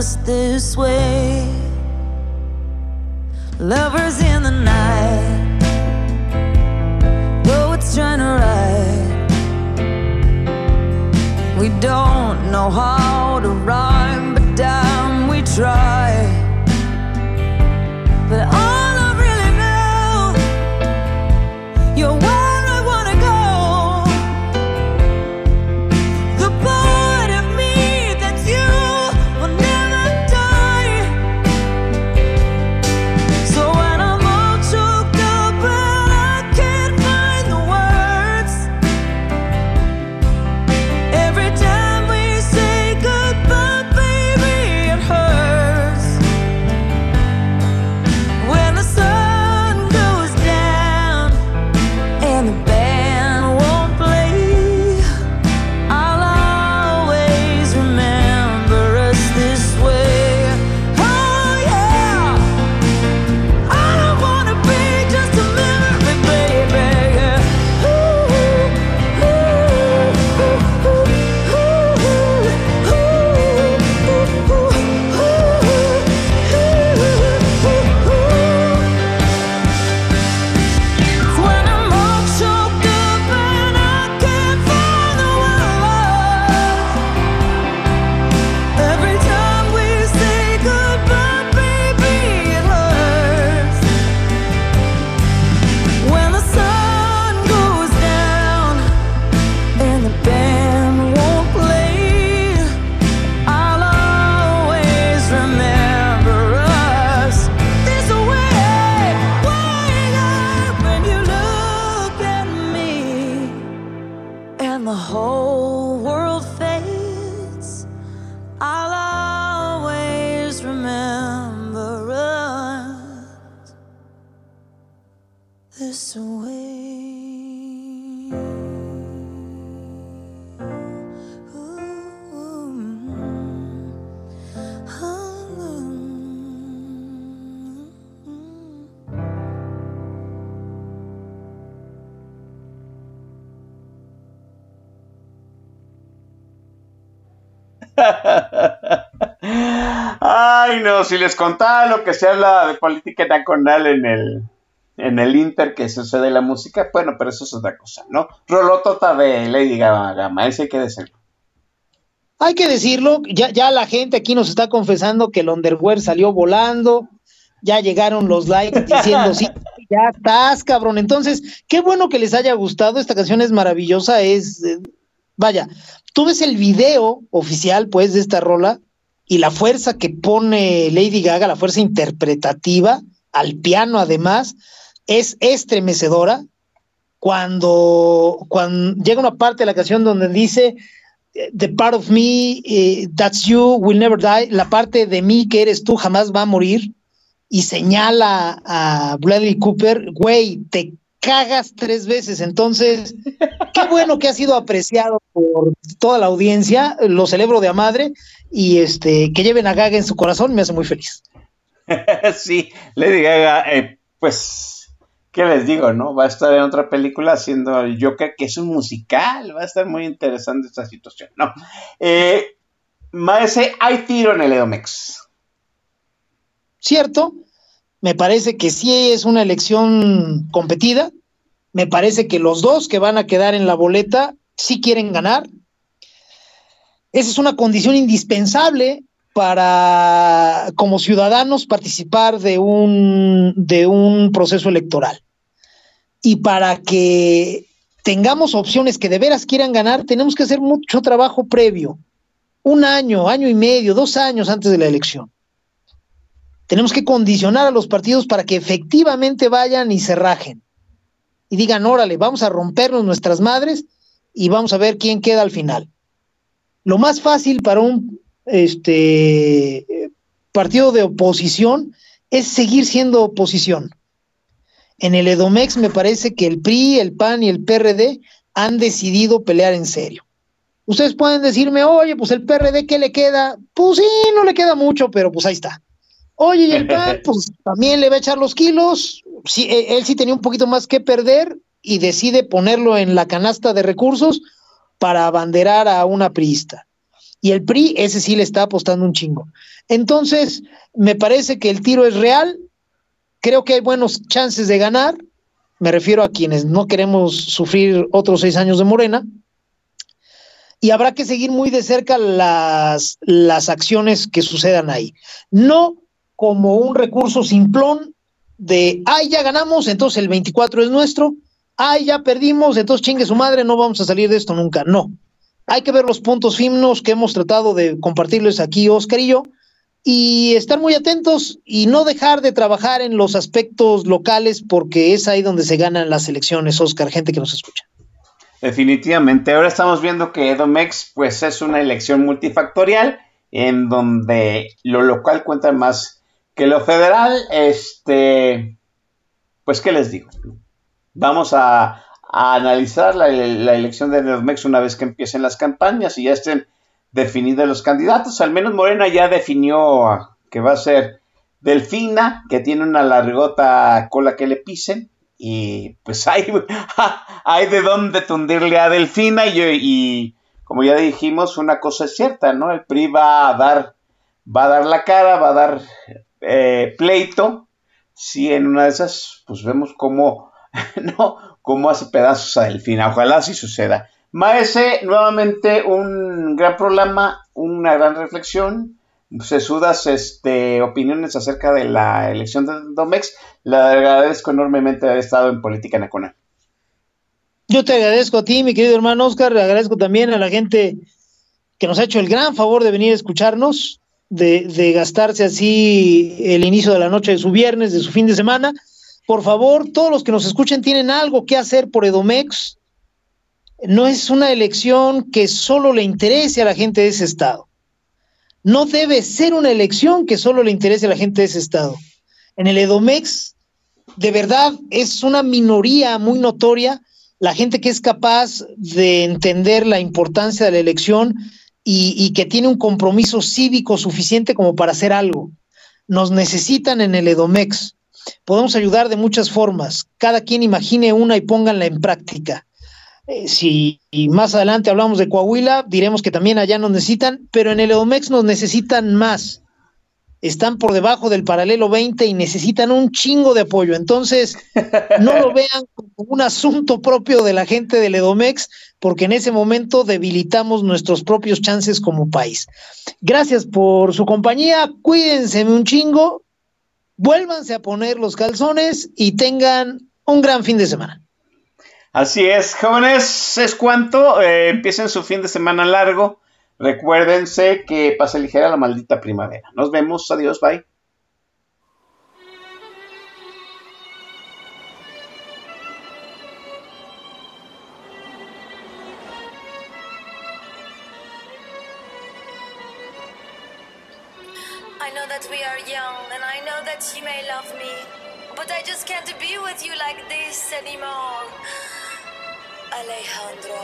D: this way. Lovers in the night, poets trying to write. We don't know how to rhyme, but damn, we try.
B: Si les contaba lo que se habla de política nacional en el, en el Inter que sucede la música, bueno, pero eso es otra cosa, ¿no? Rolotota de Lady Gaga, ese hay que decirlo.
C: Hay que decirlo, ya, ya la gente aquí nos está confesando que el Underwear salió volando, ya llegaron los likes diciendo, sí, ya estás, cabrón. Entonces, qué bueno que les haya gustado, esta canción es maravillosa, es, eh, vaya, tú ves el video oficial, pues, de esta rola y la fuerza que pone Lady Gaga, la fuerza interpretativa, al piano además, es estremecedora. Cuando, cuando llega una parte de la canción donde dice, The part of me eh, that's you will never die, la parte de mí que eres tú jamás va a morir, y señala a Bradley Cooper, güey, te cagas tres veces. Entonces, qué bueno que ha sido apreciado por toda la audiencia, lo celebro de a madre, y este, que lleven a Gaga en su corazón me hace muy feliz. (laughs)
B: sí, Lady Gaga, eh, pues, ¿qué les digo, no? Va a estar en otra película haciendo el Joker, que es un musical, va a estar muy interesante esta situación, ¿no? Eh, Maese, hay tiro en el Edomex.
C: Cierto, me parece que sí es una elección competida, me parece que los dos que van a quedar en la boleta sí quieren ganar. Esa es una condición indispensable para, como ciudadanos, participar de un, de un proceso electoral. Y para que tengamos opciones que de veras quieran ganar, tenemos que hacer mucho trabajo previo. Un año, año y medio, dos años antes de la elección. Tenemos que condicionar a los partidos para que efectivamente vayan y se rajen. Y digan, órale, vamos a rompernos nuestras madres y vamos a ver quién queda al final. Lo más fácil para un este, partido de oposición es seguir siendo oposición. En el Edomex me parece que el PRI, el PAN y el PRD han decidido pelear en serio. Ustedes pueden decirme, oye, pues el PRD, ¿qué le queda? Pues sí, no le queda mucho, pero pues ahí está. Oye, y el PAN, (laughs) pues también le va a echar los kilos. Sí, e, él sí tenía un poquito más que perder y decide ponerlo en la canasta de recursos para abanderar a una priista. Y el PRI, ese sí le está apostando un chingo. Entonces, me parece que el tiro es real. Creo que hay buenos chances de ganar. Me refiero a quienes no queremos sufrir otros seis años de Morena. Y habrá que seguir muy de cerca las, las acciones que sucedan ahí. No como un recurso simplón de, ay, ya ganamos, entonces el 24 es nuestro, ay, ya perdimos, entonces chingue su madre, no vamos a salir de esto nunca. No, hay que ver los puntos finos que hemos tratado de compartirles aquí, Oscar y yo, y estar muy atentos y no dejar de trabajar en los aspectos locales porque es ahí donde se ganan las elecciones, Oscar, gente que nos escucha.
B: Definitivamente, ahora estamos viendo que Edomex pues es una elección multifactorial en donde lo local cuenta más que lo federal, este, pues qué les digo, Vamos a, analizar la, elección de Neomex una vez que empiecen las campañas y ya estén definidos los candidatos. Al menos Morena ya definió que va a ser Delfina, que tiene una largota cola que le pisen. Y pues (laughs) hay, hay de dónde tundirle a Delfina. Y, y, como ya dijimos, una cosa es cierta, ¿no? El PRI va a dar, va a dar la cara, va a dar eh, pleito. Si en una de esas, pues vemos cómo (laughs) ¿no? Cómo hace pedazos a Delfina. Ojalá así suceda. Maese, nuevamente un gran programa, una gran reflexión. Se sudas este, opiniones acerca de la elección de Domex. Le agradezco enormemente haber estado en Política Nacional.
C: Yo te agradezco a ti, mi querido hermano Oscar. Le agradezco también a la gente que nos ha hecho el gran favor de venir a escucharnos, de gastarse así el inicio de la noche de su viernes, de su fin de semana por favor, todos los que nos escuchen tienen algo que hacer por Edomex. No es una elección que solo le interese a la gente de ese estado. No debe ser una elección que solo le interese a la gente de ese estado. En el Edomex, de verdad, es una minoría muy notoria la gente que es capaz de entender la importancia de la elección y, y, que tiene un compromiso cívico suficiente como para hacer algo. Nos necesitan en el Edomex. Podemos ayudar de muchas formas. Cada quien imagine una y pónganla en práctica. Eh, si más adelante hablamos de Coahuila, diremos que también allá nos necesitan, pero en el Edomex nos necesitan más. están por debajo del paralelo 20 y necesitan un chingo de apoyo. Entonces, no lo (laughs) vean como un asunto propio de la gente del Edomex, porque en ese momento debilitamos nuestros propios chances como país. Gracias por su compañía, cuídense un chingo, vuélvanse a poner los calzones y tengan un gran fin de semana.
B: Así es, jóvenes, es cuanto. Eh, empiecen su fin de semana largo. Recuérdense que pase ligera la maldita primavera. Nos vemos, adiós, bye.
D: This anymore. Alejandro.